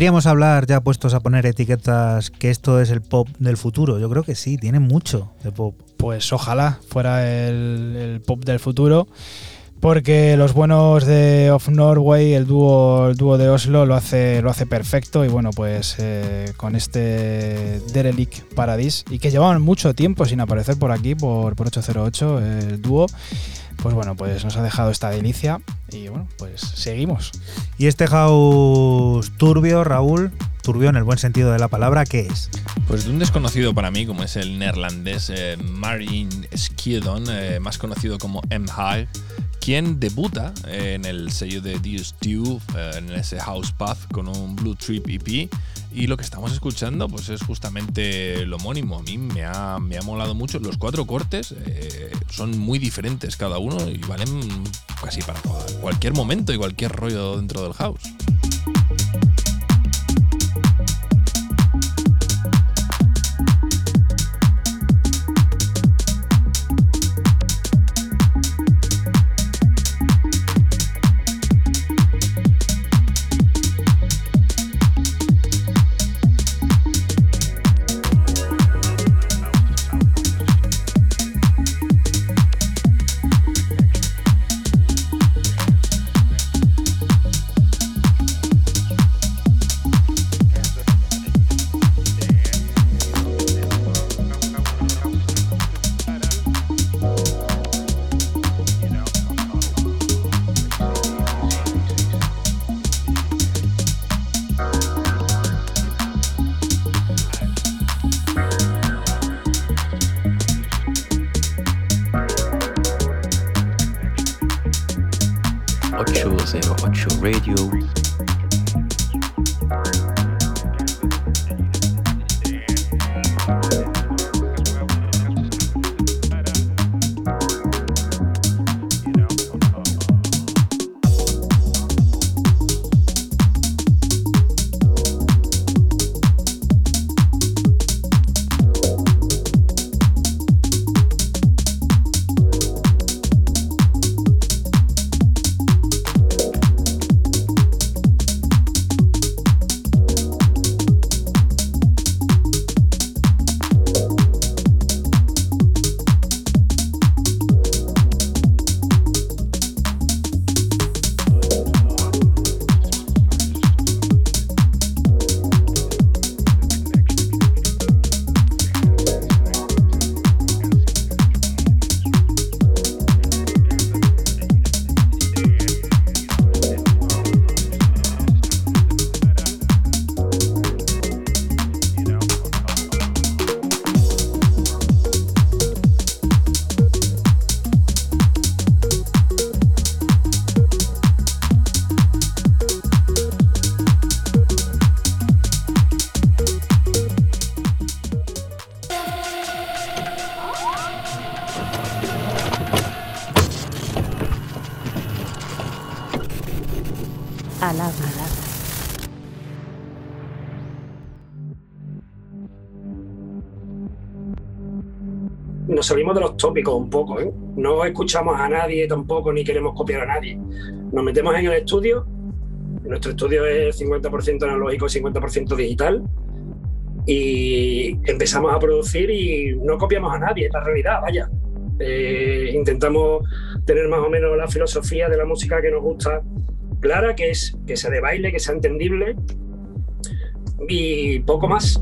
Hablar, ya puestos a poner etiquetas, que esto es el pop del futuro. Yo creo que sí, tiene mucho de pop. Pues ojalá fuera el, pop del futuro. Porque los buenos de Of Norway, el dúo, el dúo de Oslo, lo hace, lo hace perfecto. Y bueno, pues eh, con este Derelict Paradise, y que llevaban mucho tiempo sin aparecer por aquí, por, por 808, el dúo, pues bueno, pues nos ha dejado esta delicia. Y bueno, pues seguimos. Y este house turbio, Raúl, turbio en el buen sentido de la palabra, ¿qué es? Pues de un desconocido para mí, como es el neerlandés eh, Marin Skiedon, eh, más conocido como M. High, quien debuta eh, en el sello de Dio Stew, eh, en ese House Path, con un Blue Trip EP. Y lo que estamos escuchando, pues es justamente lo homónimo. A mí me ha, me ha molado mucho. Los cuatro cortes eh, son muy diferentes cada uno y valen casi para cualquier momento y cualquier rollo dentro del house. Salimos de los tópicos un poco, ¿eh? No escuchamos a nadie tampoco, ni queremos copiar a nadie. Nos metemos en el estudio, nuestro estudio es 50% analógico y 50% digital, y empezamos a producir y no copiamos a nadie, es la realidad, vaya. Eh, intentamos tener más o menos la filosofía de la música que nos gusta clara, que es que sea de baile, que sea entendible y poco más.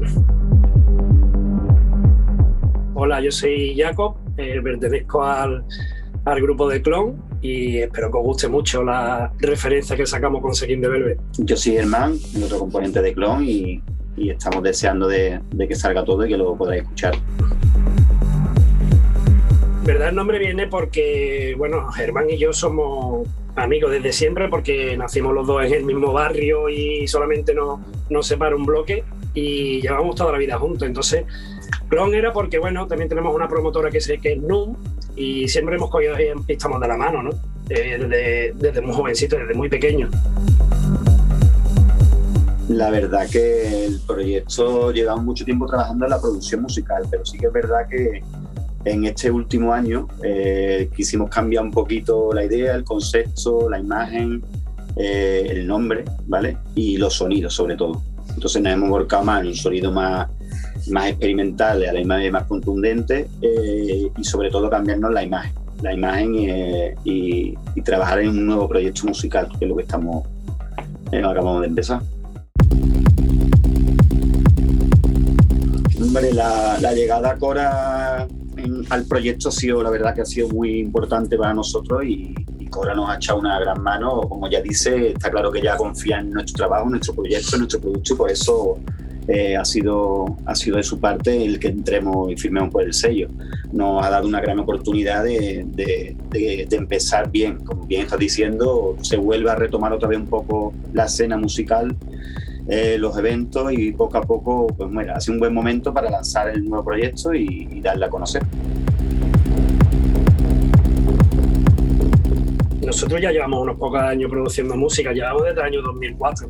Yo soy Jacob, eh, pertenezco al, al, grupo de Clon y espero que os guste mucho la referencia que sacamos con Sequín de Velvet. Yo soy Germán, el otro componente de Clon y, y estamos deseando de, de, que salga todo y que lo podáis escuchar. ¿Verdad? El nombre viene porque, bueno, Germán y yo somos amigos desde siempre porque nacimos los dos en el mismo barrio y solamente nos, nos separa un bloque y llevamos toda la vida juntos. Entonces, Clon era porque, bueno, también tenemos una promotora que, sé que es NUM y siempre hemos cogido y estamos de la mano, ¿no? Eh, desde, desde, muy jovencito, desde muy pequeño. La verdad que el proyecto llevamos mucho tiempo trabajando en la producción musical, pero sí que es verdad que en este último año eh, quisimos cambiar un poquito la idea, el concepto, la imagen eh, el nombre, ¿vale? Y los sonidos, sobre todo. Entonces nos hemos volcado más en un sonido más, más experimental, a la imagen más contundente eh, y sobre todo cambiarnos la imagen, la imagen eh, y, y, trabajar en un nuevo proyecto musical, que es lo que estamos, eh, acabamos de empezar. Hombre, la, la llegada a Cora en, al proyecto ha sido, la verdad que ha sido muy importante para nosotros y, y, Cora nos ha echado una gran mano. Como ya dice, está claro que ya confía en nuestro trabajo, en nuestro proyecto, en nuestro producto y por eso eh, ha, sido, ha sido de su parte el que entremos y firmemos por el sello. Nos ha dado una gran oportunidad de, empezar bien. Como bien estás diciendo, se vuelve a retomar otra vez un poco la escena musical eh, los eventos y poco a poco, pues bueno, hace un buen momento para lanzar el nuevo proyecto y, y darle a conocer. Nosotros ya llevamos unos pocos años produciendo música, llevamos desde el año 2004.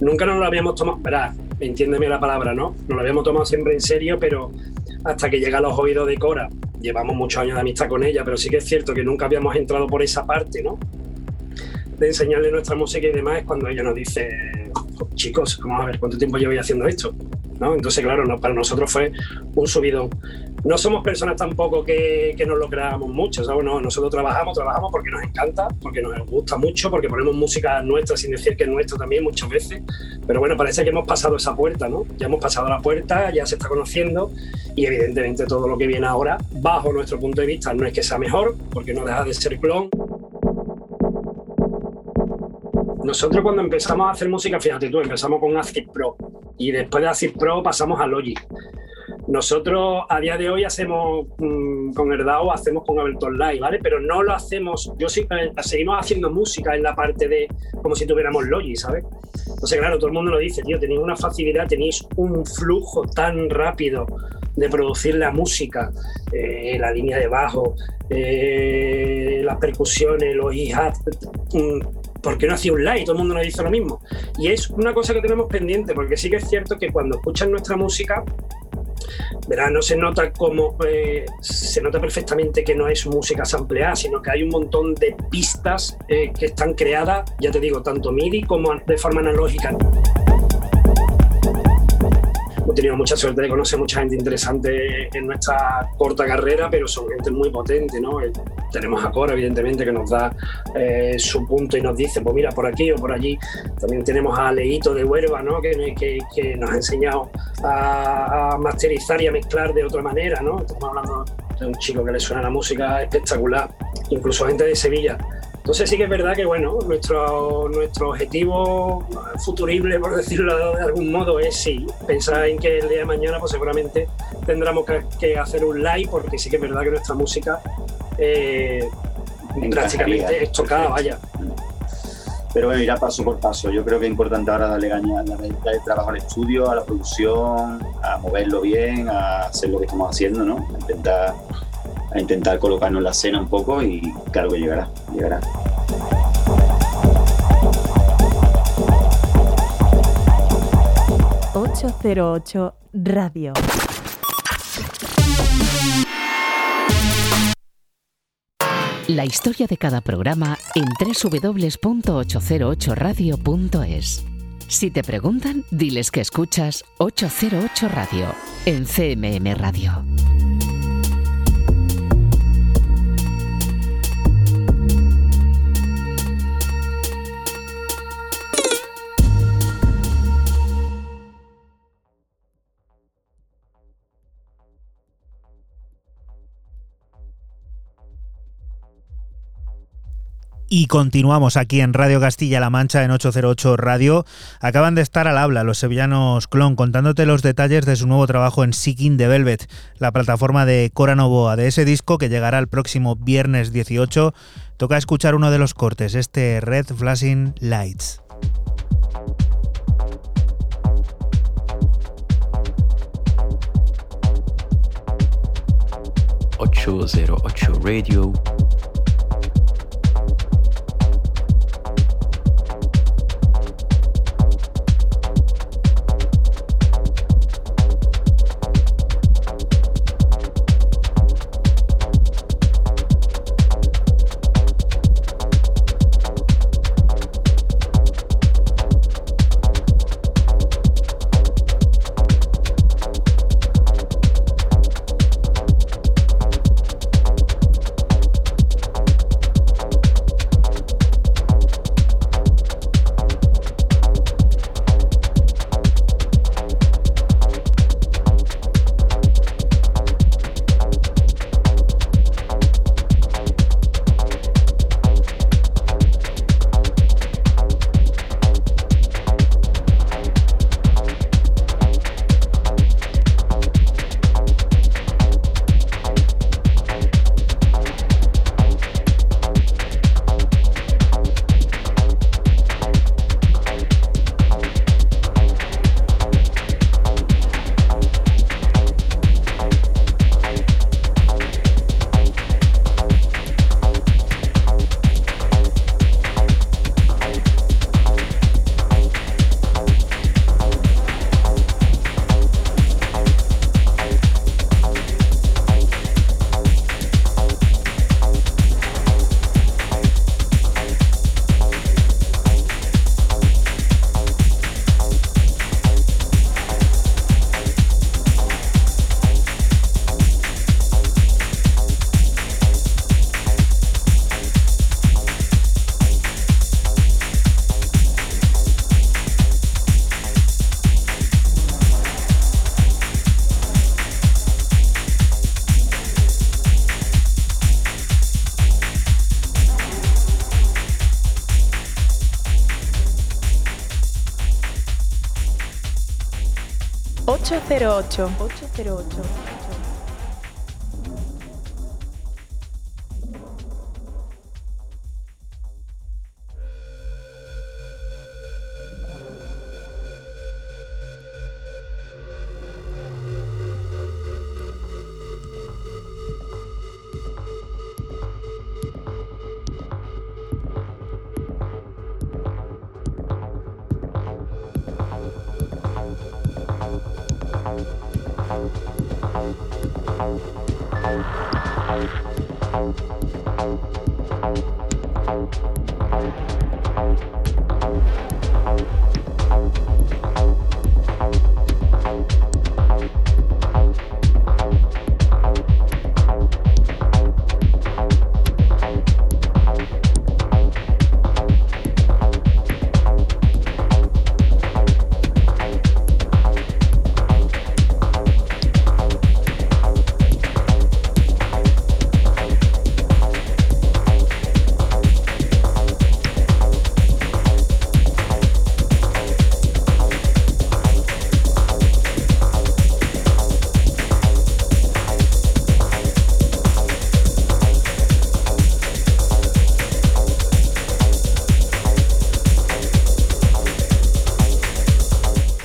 Nunca nos lo habíamos tomado, verá, entiéndeme la palabra, ¿no? Nos lo habíamos tomado siempre en serio, pero hasta que llega a los oídos de Cora, llevamos muchos años de amistad con ella, pero sí que es cierto que nunca habíamos entrado por esa parte, ¿no? De enseñarle nuestra música y demás, es cuando ella nos dice, chicos, vamos a ver cuánto tiempo llevo haciendo esto. ¿no? Entonces, claro, no, para nosotros fue un subidón. No somos personas tampoco que, que nos lo creamos mucho, ¿sabes? No, nosotros trabajamos, trabajamos porque nos encanta, porque nos gusta mucho, porque ponemos música nuestra sin decir que es nuestra también muchas veces. Pero bueno, parece que hemos pasado esa puerta, ¿no? Ya hemos pasado la puerta, ya se está conociendo y evidentemente todo lo que viene ahora, bajo nuestro punto de vista, no es que sea mejor, porque no deja de ser clon, nosotros cuando empezamos a hacer música, fíjate tú, empezamos con Acid Pro y después de Acid Pro pasamos a Logic. Nosotros a día de hoy hacemos mmm, con Erdao, hacemos con Ableton Live, ¿vale? Pero no lo hacemos, yo sí, eh, seguimos haciendo música en la parte de como si tuviéramos Logic, ¿sabes? Entonces, claro, todo el mundo lo dice, tío, tenéis una facilidad, tenéis un flujo tan rápido de producir la música, eh, la línea de bajo, eh, las percusiones, los hi-hats, ¿por qué no hacía un live? Todo el mundo nos dice lo mismo. Y es una cosa que tenemos pendiente, porque sí que es cierto que cuando escuchan nuestra música, verá, no se nota como eh, se nota perfectamente que no es música sampleada, sino que hay un montón de pistas eh, que están creadas, ya te digo, tanto MIDI como de forma analógica. Hemos tenido mucha suerte de conocer mucha gente interesante en nuestra corta carrera, pero son gente muy potente, ¿no? Eh, tenemos a Cora, evidentemente, que nos da eh, su punto y nos dice, pues mira, por aquí o por allí. También tenemos a Leito de Huerva, ¿no? Que, nos ha enseñado a, a, masterizar y a mezclar de otra manera, ¿no? Estamos hablando de un chico que le suena la música espectacular, incluso gente de Sevilla. Entonces sí que es verdad que bueno, nuestro, nuestro objetivo futurible, por decirlo de algún modo, es sí, pensar en que el día de mañana pues seguramente tendremos que, que hacer un live, porque sí que es verdad que nuestra música eh, prácticamente es tocada, vaya. Pero bueno, irá paso por paso. Yo creo que es importante ahora darle ganas, darle trabajo al estudio, a la producción, a moverlo bien, a hacer lo que estamos haciendo, ¿no? Intentar a intentar colocarnos en la escena un poco y claro que llegará, llegará. ...808 Radio. La historia de cada programa en www.808radio.es. Si te preguntan, diles que escuchas 808 Radio en CMM Radio. Y continuamos aquí en Radio Castilla-La Mancha en 808 Radio. Acaban de estar al habla los sevillanos Clon contándote los detalles de su nuevo trabajo en Seeking the Velvet, la plataforma de Cora Novoa, de ese disco que llegará el próximo viernes 18. Toca escuchar uno de los cortes, este Red Flashing Lights. ...808 Radio 808. 808.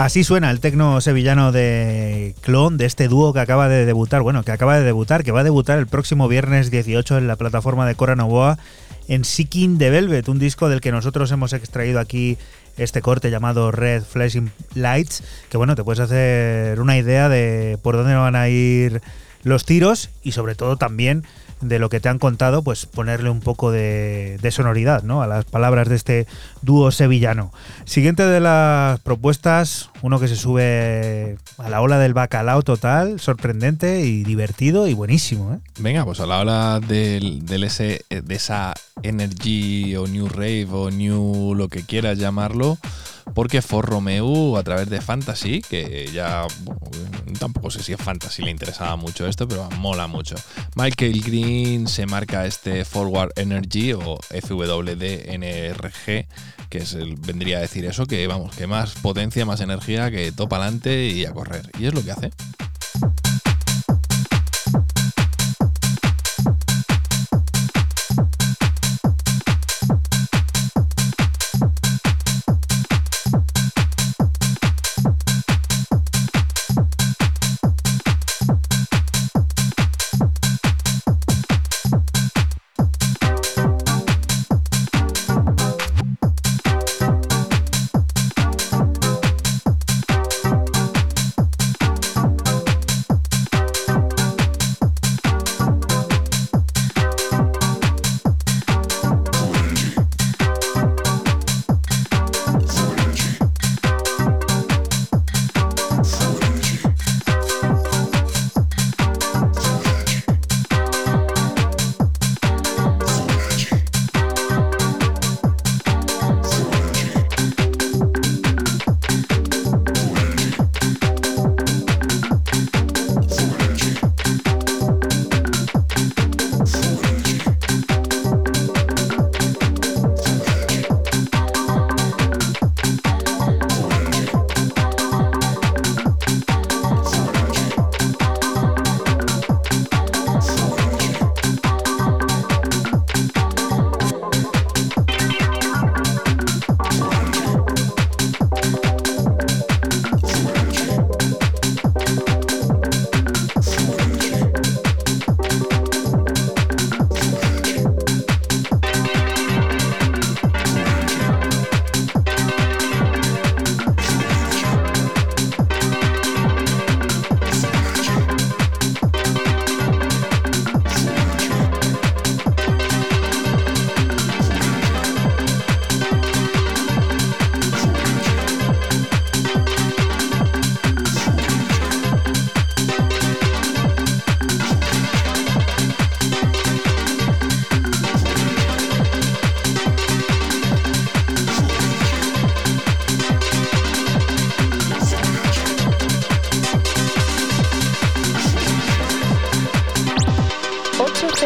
Así suena el tecno sevillano de Clon, de este dúo que acaba de debutar, bueno, que acaba de debutar, que va a debutar el próximo viernes 18 en la plataforma de Cora Novoa en Seeking the Velvet, un disco del que nosotros hemos extraído aquí este corte llamado Red Flashing Lights, que bueno, te puedes hacer una idea de por dónde van a ir los tiros y sobre todo también de lo que te han contado, pues ponerle un poco de, sonoridad ¿no? a las palabras de este dúo sevillano. Siguiente de las propuestas, uno que se sube a la ola del bacalao total, sorprendente y divertido y buenísimo. ¿eh? Venga, pues a la ola del ese, de esa Energy o New Rave o New lo que quieras llamarlo, porque For Romeo a través de Fantasy, que ya tampoco sé si es Fantasy le interesaba mucho esto, pero mola mucho. Michael Green se marca este Forward Energy o FWDNRG, que es el, vendría a decir eso, que vamos, que más potencia, más energía, que topa adelante y a correr. Y es lo que hace.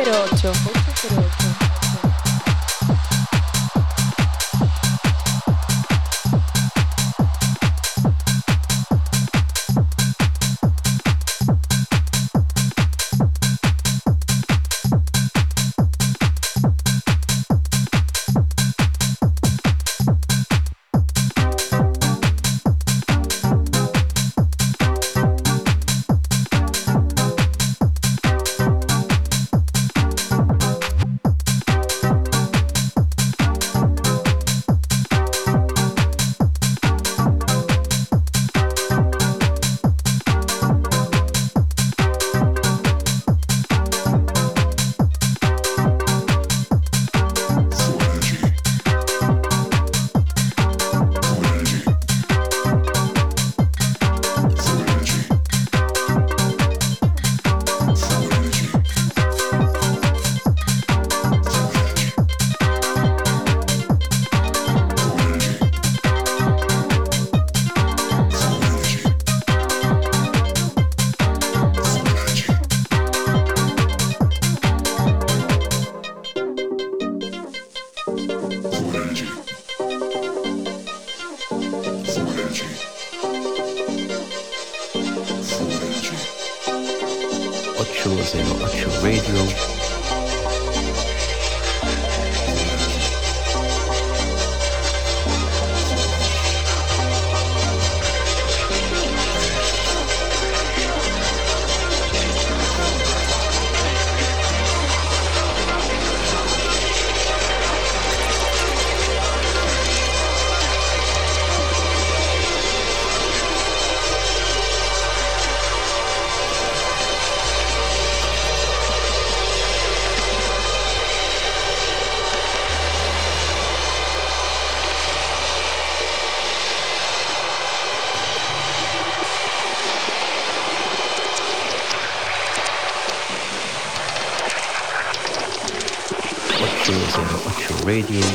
808. 808. Radio.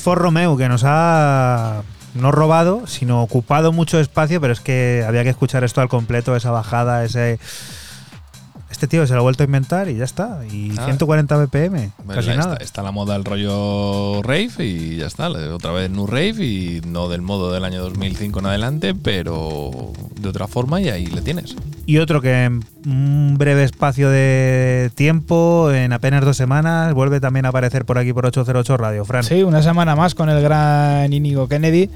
For Romeo, que nos ha no robado, sino ocupado mucho espacio, pero es que había que escuchar esto al completo, esa bajada, ese... Este tío se lo ha vuelto a inventar y ya está. Y Ah. 140 BPM, Bueno, casi está, nada. está la moda del rollo rave y ya está. Otra vez New Rave y no del modo del año 2005 en adelante, pero de otra forma y ahí le tienes. Y otro que en un breve espacio de tiempo, en apenas dos semanas, vuelve también a aparecer por aquí por 808 Radio, Fran. Sí, una semana más con el gran Inigo Kennedy,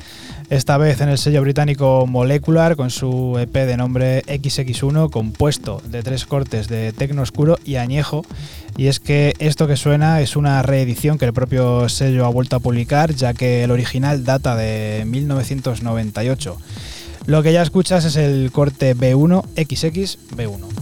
esta vez en el sello británico Molecular con su EP de nombre XX1 compuesto de tres cortes de tecno oscuro y añejo. Y es que esto que suena es una reedición que el propio sello ha vuelto a publicar ya que el original data de 1998. Lo que ya escuchas es el corte B1 XX B1.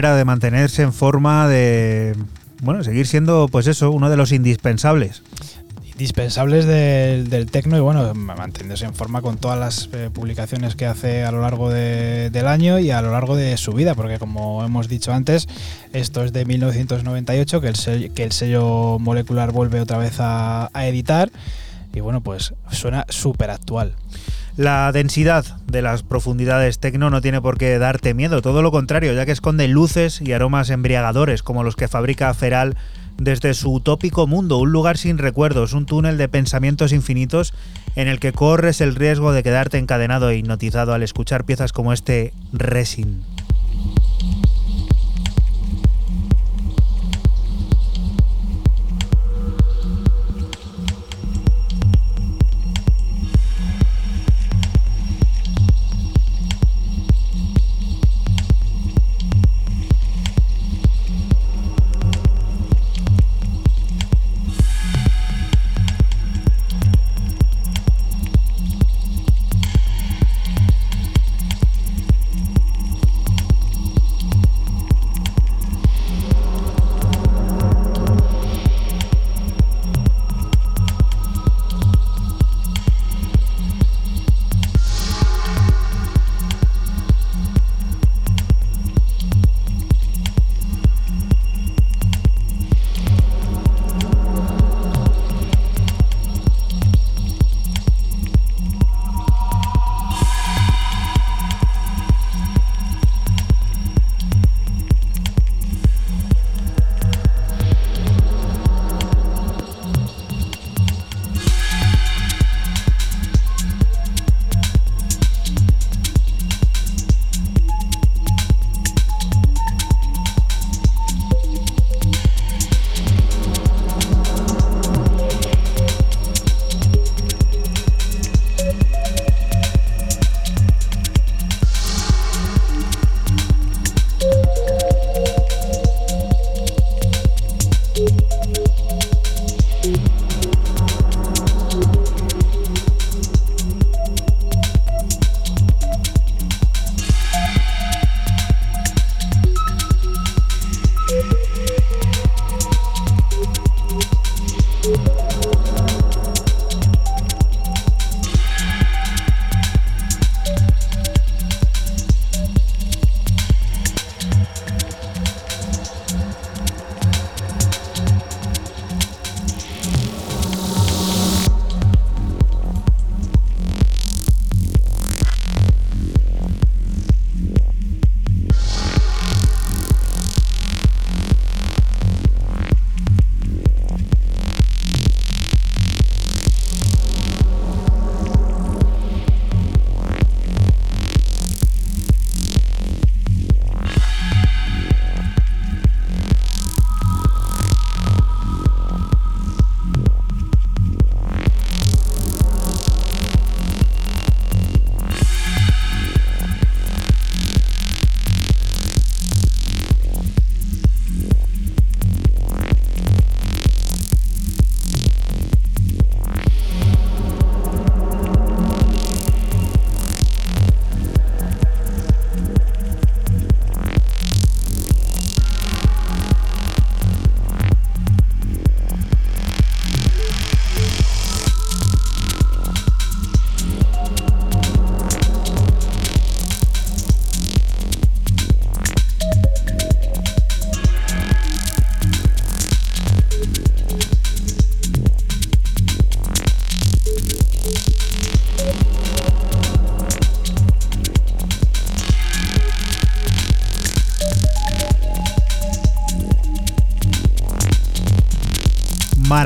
Manera de mantenerse en forma de. Bueno, seguir siendo, pues eso, uno de los indispensables. indispensables del, del tecno y bueno, mantenerse en forma con todas las eh, publicaciones que hace a lo largo de- del año y a lo largo de su vida, porque como hemos dicho antes, esto es de 1998, que el sello, que el sello molecular vuelve otra vez a, a editar y bueno, pues suena súper actual. La densidad de las profundidades tecno no tiene por qué darte miedo, todo lo contrario, ya que esconde luces y aromas embriagadores como los que fabrica Feral desde su utópico mundo, un lugar sin recuerdos, un túnel de pensamientos infinitos en el que corres el riesgo de quedarte encadenado e hipnotizado al escuchar piezas como este Resin.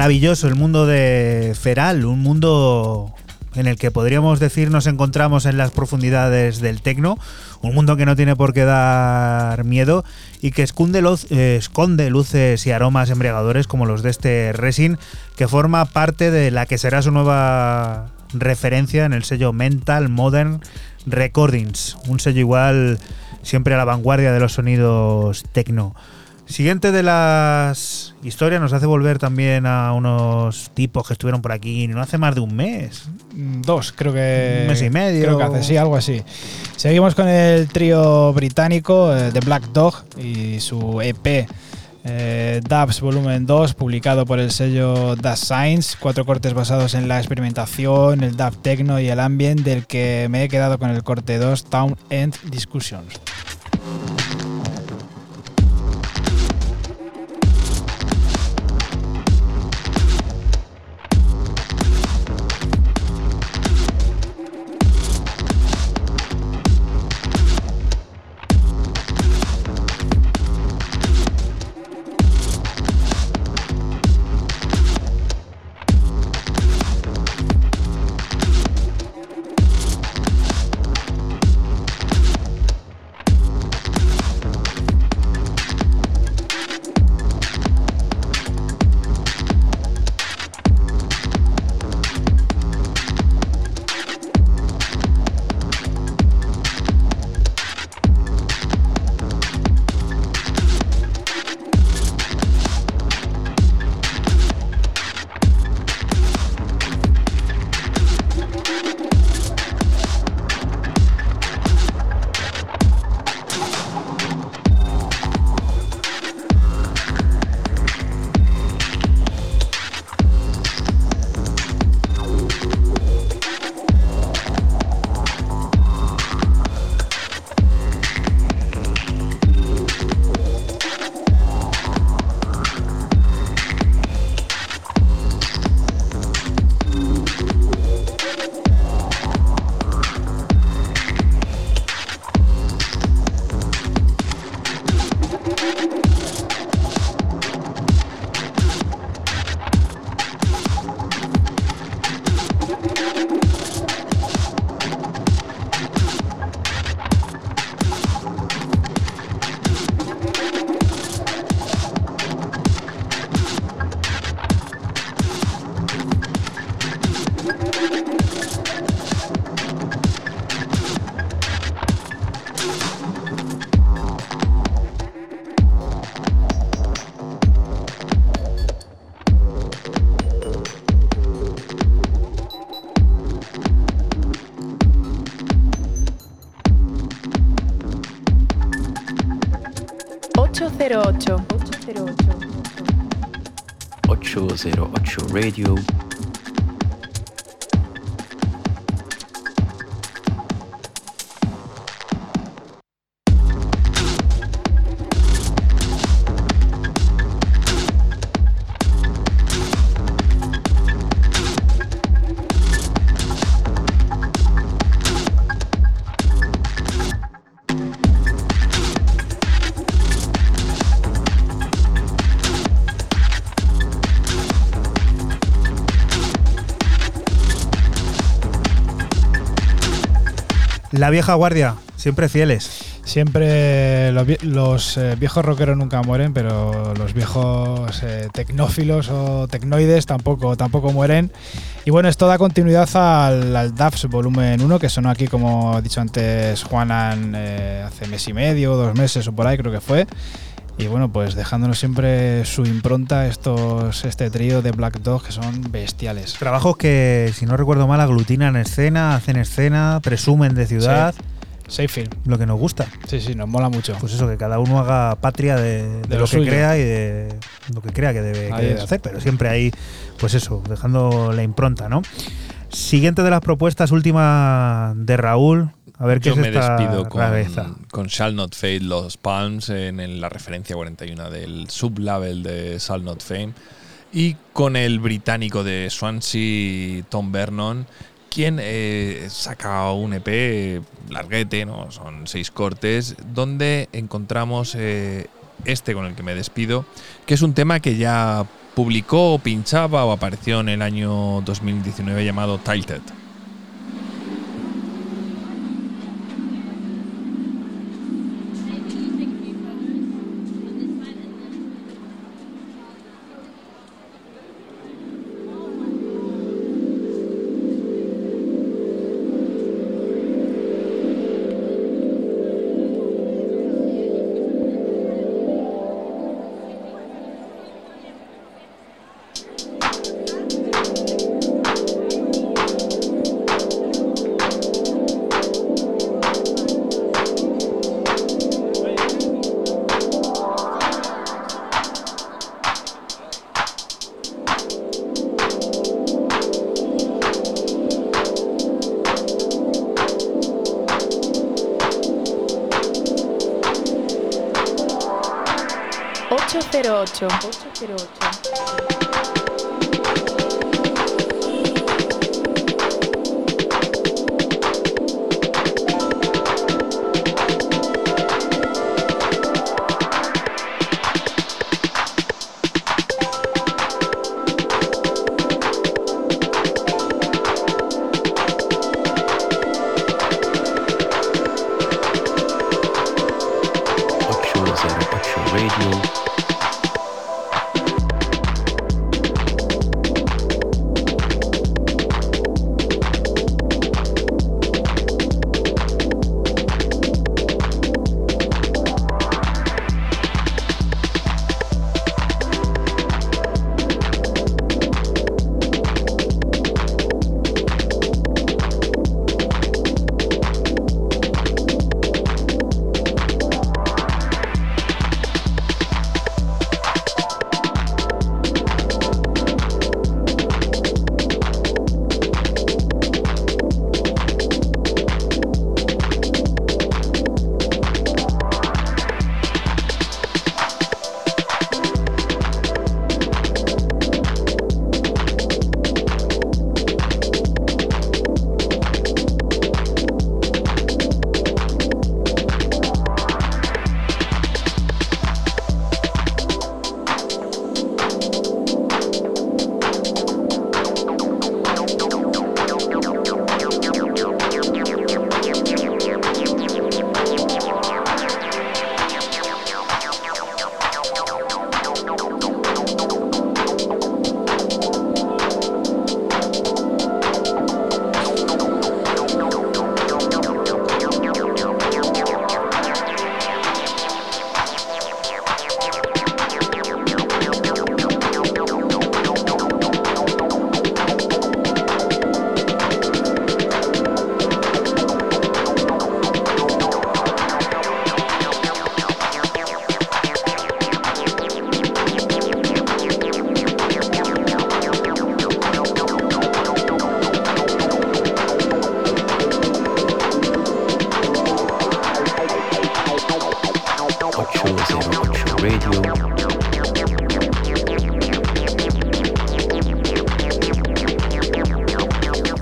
Maravilloso el mundo de Feral, un mundo en el que podríamos decir nos encontramos en las profundidades del tecno, un mundo que no tiene por qué dar miedo y que esconde, eh, esconde luces y aromas embriagadores como los de este resin, que forma parte de la que será su nueva referencia en el sello Mental Modern Recordings, un sello igual siempre a la vanguardia de los sonidos tecno. Siguiente de las historias nos hace volver también a unos tipos que estuvieron por aquí no hace más de un mes. Mm, Dos, creo que. Un mes y medio. Creo que hace, sí, algo así. Seguimos con el trío británico eh, The Black Dog y su EP eh, Dubs Volumen 2, publicado por el sello The Science. Cuatro cortes basados en la experimentación, el dub techno y el ambient, del que me he quedado con el corte 2, Town End Discussions. Radio. La vieja guardia, siempre fieles. Siempre los, eh, viejos rockeros nunca mueren, pero los viejos eh, tecnófilos o tecnoides tampoco, tampoco mueren. Y bueno, esto da continuidad al, al DAFS volumen 1, que sonó aquí, como ha dicho antes Juanan, eh, hace mes y medio, dos meses o por ahí creo que fue. Bueno, pues dejándonos siempre su impronta estos, este trío de Black Dog que son bestiales. Trabajos que, si no recuerdo mal, aglutinan escena, hacen escena, presumen de ciudad. Seyfield. Lo que nos gusta. Sí, sí, nos mola mucho. Pues eso, que cada uno haga patria de, de De lo, lo que crea y de lo que crea que debe, que hacer, pero siempre ahí, pues eso, dejando la impronta, ¿no? Siguiente de las propuestas, última de Raúl. A ver qué Yo es me esta despido con, rareza. Con Shall Not Fade Los Palms en, la referencia 41 del sublabel de Shall Not Fame y con el británico de Swansea, Tom Vernon, quien eh, saca un EP larguete, ¿no? son seis cortes, donde encontramos eh, este con el que me despido, que es un tema que ya publicó, pinchaba o apareció en el año 2019 llamado Tilted.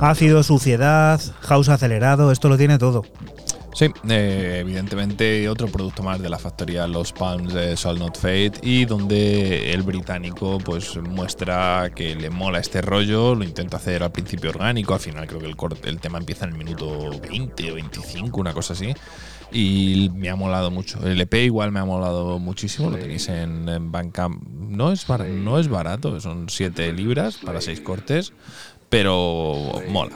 Ácido, suciedad, house acelerado, esto lo tiene todo. Sí, eh, evidentemente otro producto más de la factoría Los Palms de Shall Not Fade y donde el británico pues muestra que le mola este rollo, lo intenta hacer al principio orgánico, al final creo que el, corte- el tema empieza en el minuto 20 o 25, una cosa así. Y me ha molado mucho. El EP igual me ha molado muchísimo. Lo tenéis en, en Bandcamp. No es, bar- no es barato, son 7 libras para 6 cortes, pero mola.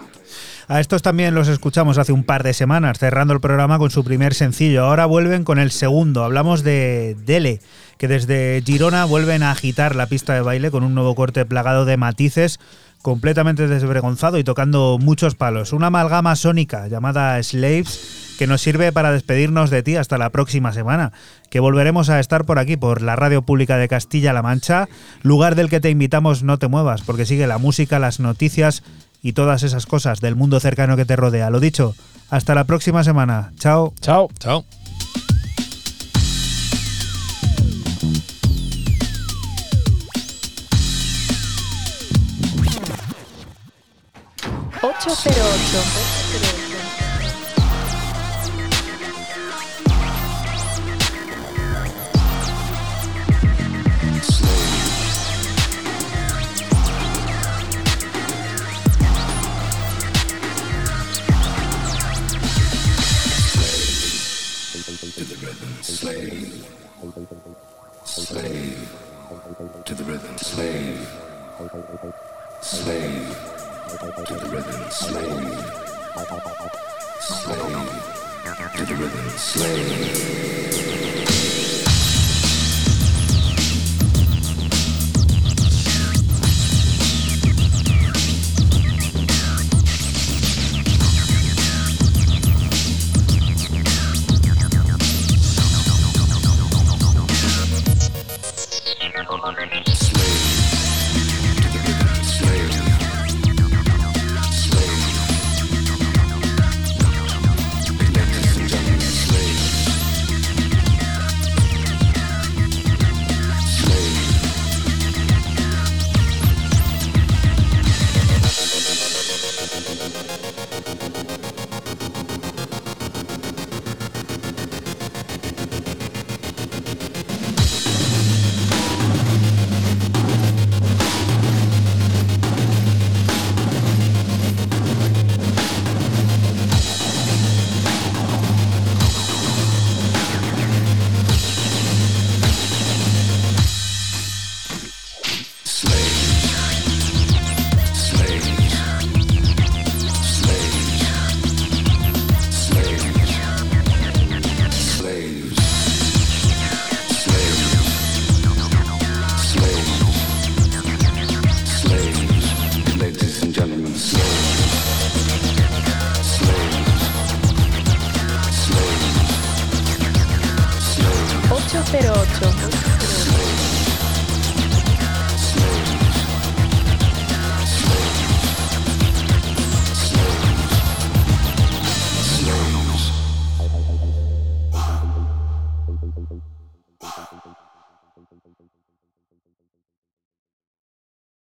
A estos también los escuchamos hace un par de semanas, cerrando el programa con su primer sencillo. Ahora vuelven con el segundo. Hablamos de Dele, que desde Girona vuelven a agitar la pista de baile con un nuevo corte plagado de matices, completamente desvergonzado y tocando muchos palos. Una amalgama sónica llamada Slaves que nos sirve para despedirnos de ti hasta la próxima semana, que volveremos a estar por aquí, por la Radio Pública de Castilla-La Mancha, lugar del que te invitamos no te muevas, porque sigue la música, las noticias y todas esas cosas del mundo cercano que te rodea. Lo dicho, hasta la próxima semana. Chao. Chao. Chao. Ocho slave. To the rhythm, slave. Slave to the rhythm, slave. Slave to the rhythm. Slave.